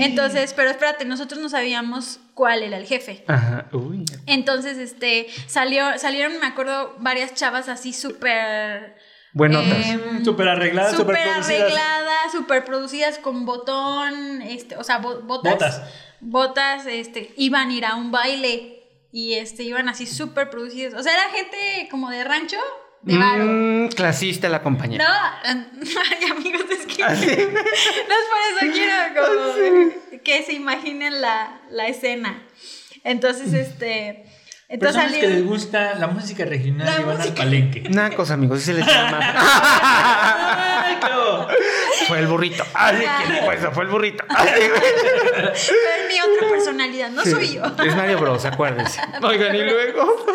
Entonces, pero espérate, nosotros no sabíamos cuál era el jefe. Ajá. Uy. Entonces, este, salió, salieron, me acuerdo, varias chavas así súper... Buenotas. em, Súper arregladas, súper súper producidas. arregladas, súper producidas con botón, este, o sea, bo- botas. Botas. Botas, este, iban a ir a un baile y este, iban así súper producidas. O sea, era gente como de rancho, de varo. Mm, clasista la compañera. No, ay amigos, es que ¿Ah, sí? no es por eso quiero como que se imaginen la, la escena. Entonces, este, entonces Personas que les gusta la música regional La y van al música- palenque. Nacos, amigos, se les llama. Fue el burrito. Ay, ¿quién dijo eso? Fue el burrito. Ay, es mi otra personalidad, no Sí, soy yo. Es Mario Bros, acuérdense. Oigan, y luego.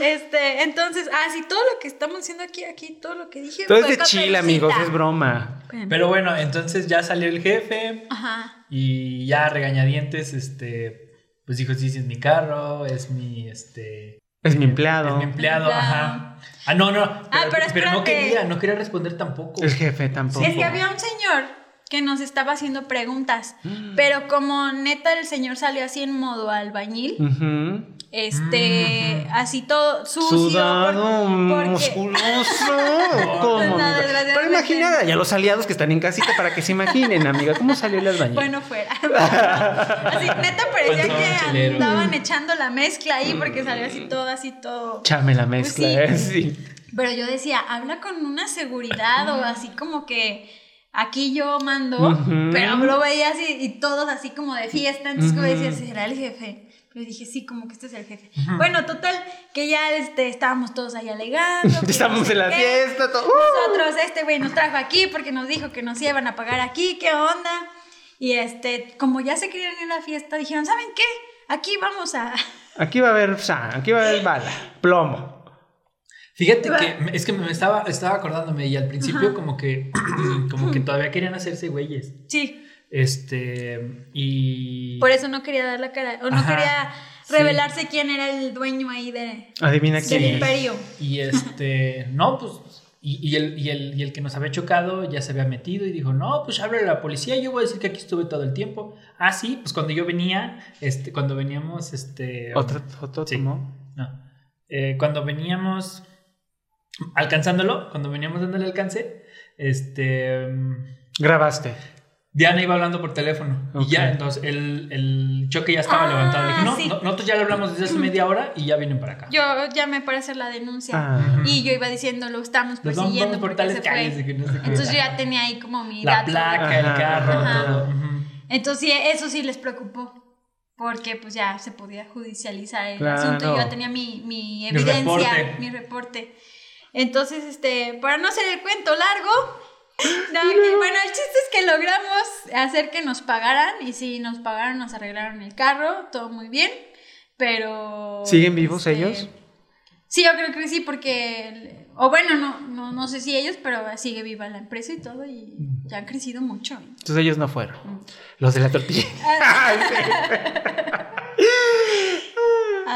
Este, entonces, ah, sí, todo lo que estamos haciendo aquí, aquí, todo lo que dije. Todo es fue de chill, amigos, es broma. Pero bueno, entonces ya salió el jefe Ajá. y ya regañadientes, este, pues dijo, sí, sí, es mi carro, es mi, este... Es mi empleado. Es mi empleado, Empleado. ajá. Ah, no, no. Pero, pero pero no quería, no quería responder tampoco. El jefe tampoco. Es que había un señor que nos estaba haciendo preguntas. Mm. Pero como neta el señor salió así en modo albañil, Ujú. este, así todo sucio. Sudado, porque- musculoso. ¿Cómo? No, amiga? desgraciadamente. Pero imagina ya los aliados que están en casita para que se imaginen, amiga, cómo salió el albañil. Bueno, fuera. así, neta parecía que andaban echando la mezcla ahí porque salió así todo, así todo. Chame la mezcla, Pues sí. ¿eh? Sí. Pero yo decía, habla con una seguridad o así como que aquí yo mando, Ujú. pero lo veía así y todos así como de fiesta, entonces como Ujú. decía, ¿será el jefe? Pero dije, sí, como que este es el jefe. Bueno, total, que ya este, estábamos todos ahí alegando. que Estamos no sé en la qué. fiesta, todo. Nosotros, este güey nos trajo aquí porque nos dijo que nos iban a pagar aquí, ¿qué onda? Y este, como ya se querían ir a la fiesta, dijeron, ¿saben qué? Aquí vamos a... Aquí va a haber, o sea, aquí va a haber bala, plomo. Fíjate que es que me estaba, estaba acordándome y al principio como que como que todavía querían hacerse güeyes. Sí, Este y por eso no quería dar la cara, o no Ajá, quería sí. revelarse quién era el dueño ahí de, Adivina del quién es. imperio. Y este, no, pues, y, y el, y, el, y el que nos había chocado ya se había metido y dijo, no, pues háblale a la policía, yo voy a decir que aquí estuve todo el tiempo. Ah, sí, pues cuando yo venía, este, cuando veníamos, este... Otra foto Sí. tomó. No. Eh, cuando veníamos alcanzándolo, cuando veníamos dándole alcance, este... Grabaste. Diana iba hablando por teléfono y ya, entonces el, el choque ya estaba Ah, levantado. Le dije, no, sí. no, nosotros ya le hablamos desde hace media hora y ya vienen para acá. Yo llamé para hacer la denuncia Ah. y yo iba diciendo, lo estamos persiguiendo por porque tales se calles que no sé qué. Entonces yo ya tenía ahí como mi La dato. placa, el carro, ajá. todo. Entonces eso sí les preocupó. Porque pues ya se podía judicializar el Claro. asunto. Yo ya tenía mi, mi Mi evidencia, reporte. mi reporte. Entonces, este, para no hacer el cuento largo, no, que, bueno, el chiste es que logramos hacer que nos pagaran. Y sí, nos pagaron, nos arreglaron el carro, todo muy bien. Pero. ¿Siguen vivos este, ellos? Sí, yo creo que sí, porque. O bueno, no, no, no sé si ellos, pero sigue viva la empresa y todo. Y ya han crecido mucho. Entonces ellos no fueron. Los de la tortilla.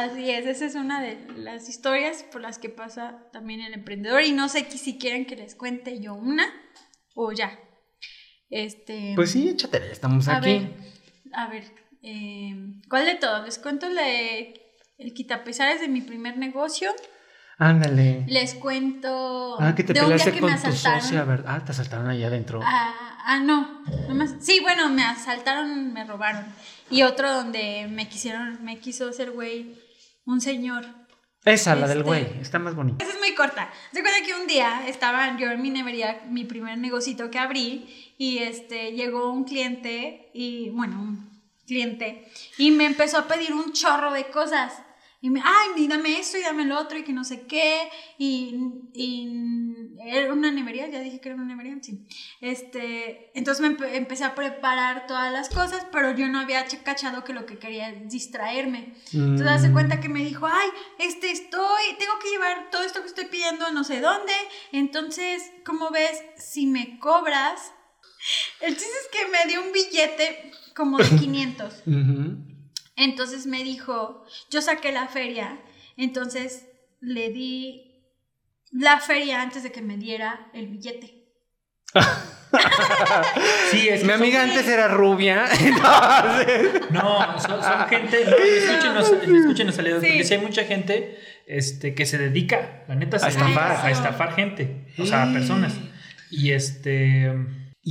Así es, esa es una de las historias por las que pasa también el emprendedor y no sé si quieren que les cuente yo una o ya. Este, Pues sí, échatela, ya estamos a aquí. ver, a ver, eh, ¿cuál de todos? Les cuento la de el quitapesares de mi primer negocio. Ándale. Les cuento Ah, que te de un día peleaste que con me tu socia, ¿verdad? Ah, te asaltaron allá adentro. Ah, ah, no, no me- sí, bueno, me asaltaron, me robaron. Y otro donde me quisieron, me quiso hacer güey un señor. Esa, la del este- güey. Está más bonita. Esa es muy corta. Se cuenta que un día estaba yo en mi nevería, mi primer negocito que abrí, y este llegó un cliente, y bueno, un cliente, y me empezó a pedir un chorro de cosas. Y me, ay, dame esto y dame lo otro y que no sé qué. Y, y era una nevería, ya dije que era una nevería, sí. Este, entonces me empe- empecé a preparar todas las cosas, pero yo no había ch- cachado que lo que quería es distraerme. Entonces Mm. hace cuenta que me dijo, ay, este estoy, tengo que llevar todo esto que estoy pidiendo no sé dónde. Entonces, ¿cómo ves? Si me cobras. El chiste es que me dio un billete como de 500. Ujú. Entonces me dijo, yo saqué la feria, entonces le di la feria antes de que me diera el billete. Sí, es que Mi amiga antes era rubia. entonces- No, son, son gente. No, escúchenos, escúchenos, aliados, Sí. porque si hay mucha gente este, que se dedica, la neta, se A estafar. a estafar gente, o sea, a personas. Y este.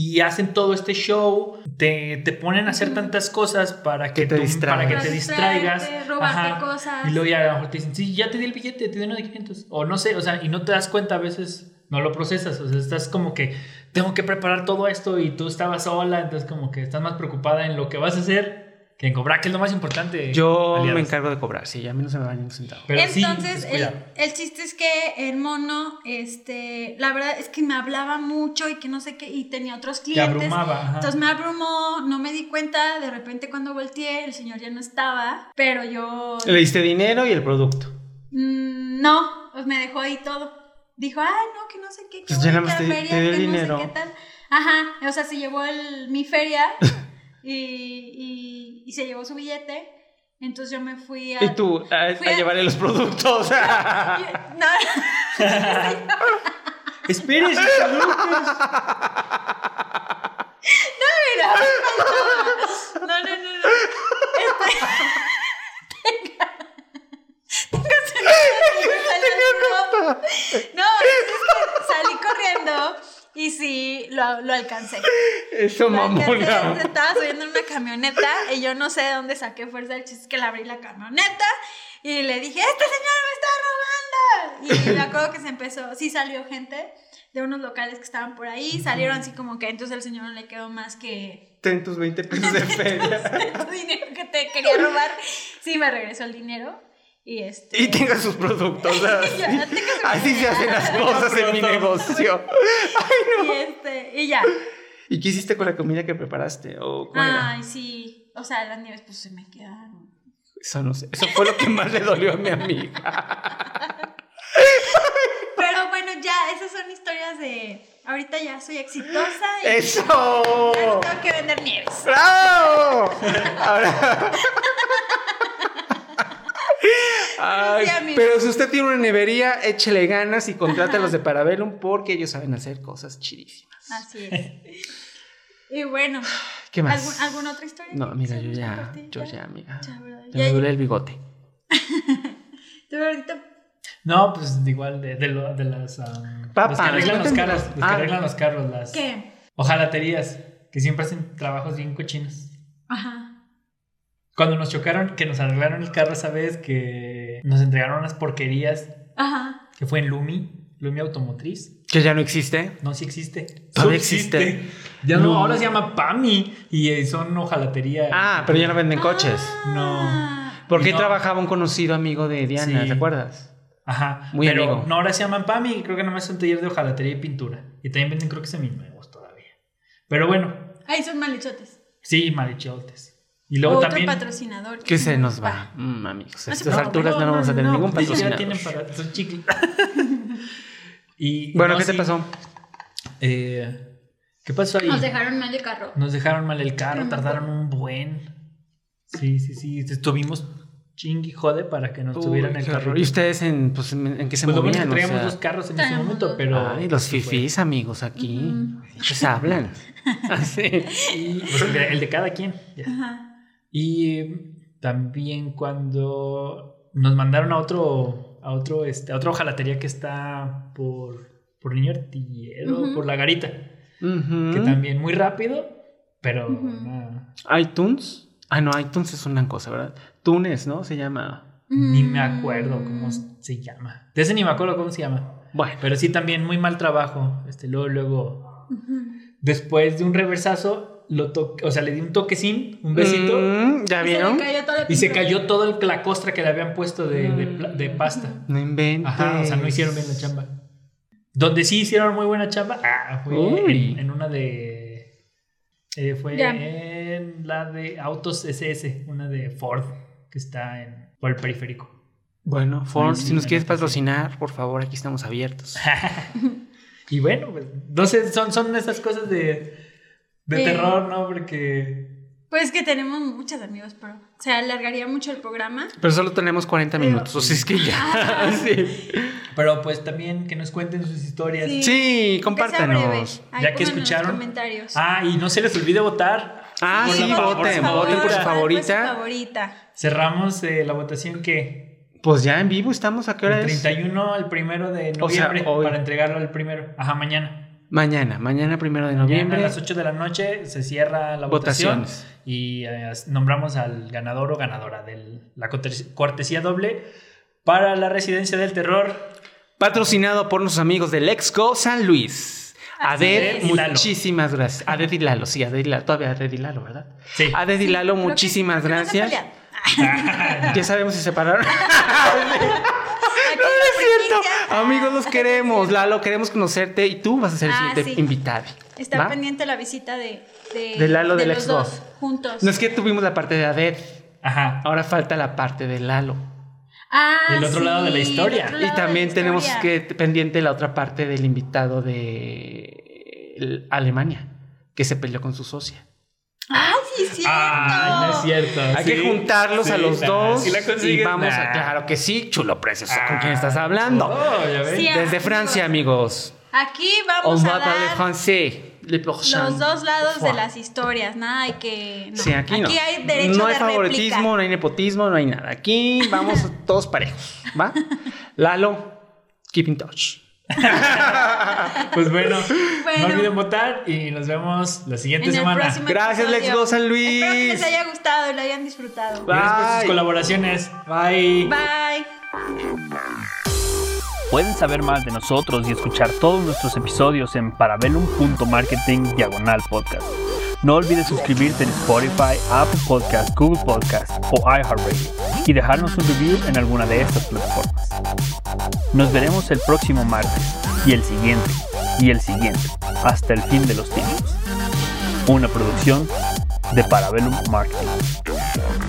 Y hacen todo este show, te, te ponen a hacer tantas cosas para que, Que te tú- distraigas. para que te distraigas. robarte cosas. Y luego ya a lo mejor te dicen, sí, ya te di el billete, te di uno de 500. O no sé, o sea, y no te das cuenta a veces, no lo procesas. O sea, estás como que, tengo que preparar todo esto y tú estabas sola, entonces como que estás más preocupada en lo que vas a hacer que en cobrar, que es lo más importante. Yo me aliados. encargo de cobrar, sí, a mí no se me va ni un centavo. Pero Entonces, el, chiste es que el mono, este, la verdad es que me hablaba mucho y que no sé qué, y tenía otros Te clientes. abrumaba. ajá. Entonces me abrumó, no me di cuenta, de repente cuando volteé, el señor ya no estaba, pero yo... Le diste dinero y el producto. Mm, no, pues me dejó ahí todo. Dijo, ay, no, que no sé qué, que Pues voy ya a te- feria, te dio que no sé dinero. qué tal. Ajá, o sea, se llevó el, mi feria y, y, y se llevó su billete. Entonces yo me fui a... ¿Y tú? A, a, a llevarle los productos. no. Espere sus productos. No, mira. No, no, no. no. Este... Tengo No, es que salí corriendo alcancé. Eso, Lo alcancé, mamona. se estaba subiendo en una camioneta y yo no sé de dónde saqué fuerza. El chiste es que le abrí la camioneta y le dije, este señor me está robando. Y me acuerdo que se empezó, sí salió gente de unos locales que estaban por ahí, salieron así como que entonces al señor no le quedó más que Ten tus 20 pesos de feria. tu dinero que te quería robar. Sí, me regresó el dinero y este... Y tenga sus productos. Así, Ya, se hacen las cosas en mi negocio. Y este, y ya. ¿Y qué hiciste con la comida que preparaste? ¿O era? Ay, sí. O sea, las nieves pues se me quedaron. Eso no sé. Eso fue lo que más le dolió a mi amiga. Pero bueno, ya, esas son historias de. Ahorita ya soy exitosa y ¡Eso! ya no tengo que vender nieves. ¡Bravo! Ahora. Ay, Sí, amigo. pero si usted tiene una nevería, échele ganas y contrate a los de Parabellum porque ellos saben hacer cosas chidísimas. Así es. Y bueno, ¿Qué más? ¿algún, ¿alguna otra historia? No, ¿Sí, yo ya, yo ya, amiga. Ya, ¿verdad? Ya Ya, me duele el bigote. ¿Tú ahorita? No, pues igual de, de, lo- de las. am, Papas, los que arreglan los carros. Los que Ah. arreglan los carros, las. ¿Qué? Ojalaterías, que siempre hacen trabajos bien cochinos. Ajá. Cuando nos chocaron, que nos arreglaron el carro, ¿sabes? Que nos entregaron unas porquerías, Ajá. que fue en Lumi, Lumi Automotriz. Que ya no existe. No, sí existe. Todavía existe. Ya no, No. ahora se llama PAMI y eh, son ojalatería. Ah, pero ya no venden coches. No. Ah, Porque No. trabajaba un conocido amigo de Diana, Sí. ¿te acuerdas? Ajá. Muy pero amigo. no, ahora se llaman PAMI, creo que nomás es un taller de hojalatería y pintura. Y también venden creo que seminuevos todavía. Pero bueno, Ahí son malichotes. sí, marichotes. Y luego Otro también... patrocinador. Que se nos va. Mm, amigos, a No se estas alturas no, vamos a tener ningún Ni siquiera patrocinador. tienen para... Son chicles. y, Bueno, no, ¿qué te sí, pasó? eh, ¿Qué pasó ahí? Nos dejaron mal el carro. Nos dejaron mal el carro, No tardaron un buen. Sí, sí, sí. Estuvimos chingui jode para que nos Uy, subieran el carro. ¿Y ustedes en, pues, en, en qué se Pues lo movían? O traíamos sea? dos carros en ese momento, dos. pero. Ay, los se fue. fifís, amigos, aquí. Pues hablan. Así. Y, pues, el, de, el de cada quien. ya. Ajá. Y también cuando nos mandaron a otro, a otro, este, a otra hojalatería que está por, por Niño Artillero, por La Garita, que también muy rápido, pero no, iTunes. Ah, no, iTunes es una cosa, ¿verdad? Tunes, ¿no? Se llama. ni Mm. me acuerdo cómo se llama. De ese ni me acuerdo cómo se llama. Bueno, Pero sí también muy mal trabajo. Este, luego, luego, después de un reversazo, lo toqué, o sea, le di un toquecín, un besito. Mm, ¿Ya Y se vieron? cayó todo el Y se cayó toda el- la costra que le habían puesto de, de pla- de pasta. No inventes. Ajá, o sea, no hicieron bien la chamba. Donde sí hicieron muy buena chamba, ah, fue en, en una de. eh, fue Ya. en la de Autos SS, una de Ford, que está en, por el periférico. Bueno, Ford, sí, si nos la quieres patrocinar, por favor, aquí estamos abiertos. Y bueno, pues, no sé, son, son esas cosas de, de Eh. terror, ¿no? Porque. Pues que tenemos muchos amigos, pero se alargaría mucho el programa. Pero solo tenemos 40 Pero- minutos, o sea, es que ya. sí. Pero pues también que nos cuenten sus historias. Sí. Sí. Ahí Ya que escucharon. comentarios. Ah, y no se les olvide votar. Ah, Por sí, la voten, favorita. voten por su favorita. favorita. Cerramos eh, la votación que Pues ya en vivo estamos, ¿a qué hora el es? 31 al primero de O sea, noviembre hoy. para entregarlo al primero. Ajá, mañana. Mañana, mañana primero de Mañana noviembre. a las 8 de la noche se cierra la votación Votaciones. y eh, nombramos al ganador o ganadora de la cortes- cortesía doble para la residencia del terror. Patrocinado por nuestros amigos del Exco San Luis. Lalo. muchísimas gracias. Aded y Lalo, sí, Aded y Lalo. Todavía Aded y Lalo, ¿verdad? Sí. Aded y Lalo, muchísimas gracias. Ya sabemos si se separaron. No es cierto. primicia. Amigos, los Ah, queremos. Lalo, queremos conocerte y tú vas a ser el Ah, siguiente sí. invitado. Está ¿va? pendiente la visita de, de, De Lalo de del los Expo. dos juntos. No es que tuvimos la parte de Aded. Ajá. Ahora falta la parte de Lalo. Ah, El otro lado de la historia. Y también tenemos historia. que pendiente la otra parte del invitado de Alemania, que se peleó con su socia. ¡Ay, sí, es cierto! Ah, no es cierto. Hay Sí, que juntarlos sí, a los dos si la y vamos a claro que sí, chulo precioso. ¿Con Ah, quién estás hablando? oh, ya ves. Sí, Desde amigos. Francia, amigos. Aquí vamos va a dar français. Le prochain. los dos lados de las historias. Nada, hay que. no. Sí, aquí, no. hay derecho no de hay favoritismo, réplica. no hay nepotismo, no hay nada. Aquí vamos todos parejos, ¿va? Lalo, keep in touch. Pues bueno, Bueno. no olviden votar y nos vemos la siguiente En semana. Gracias, Lex. Go San Luis. Espero que les haya gustado y lo hayan disfrutado. Gracias por sus colaboraciones. Bye. Bye. Pueden saber más de nosotros y escuchar todos nuestros episodios en parabellum.marketing diagonal podcast. No olvides suscribirte en Spotify, Apple Podcast, Google Podcast o iHeartRadio y dejarnos un review en alguna de estas plataformas. Nos veremos el próximo martes y el siguiente y el siguiente hasta el fin de los tiempos. Una producción de Parabellum Marketing.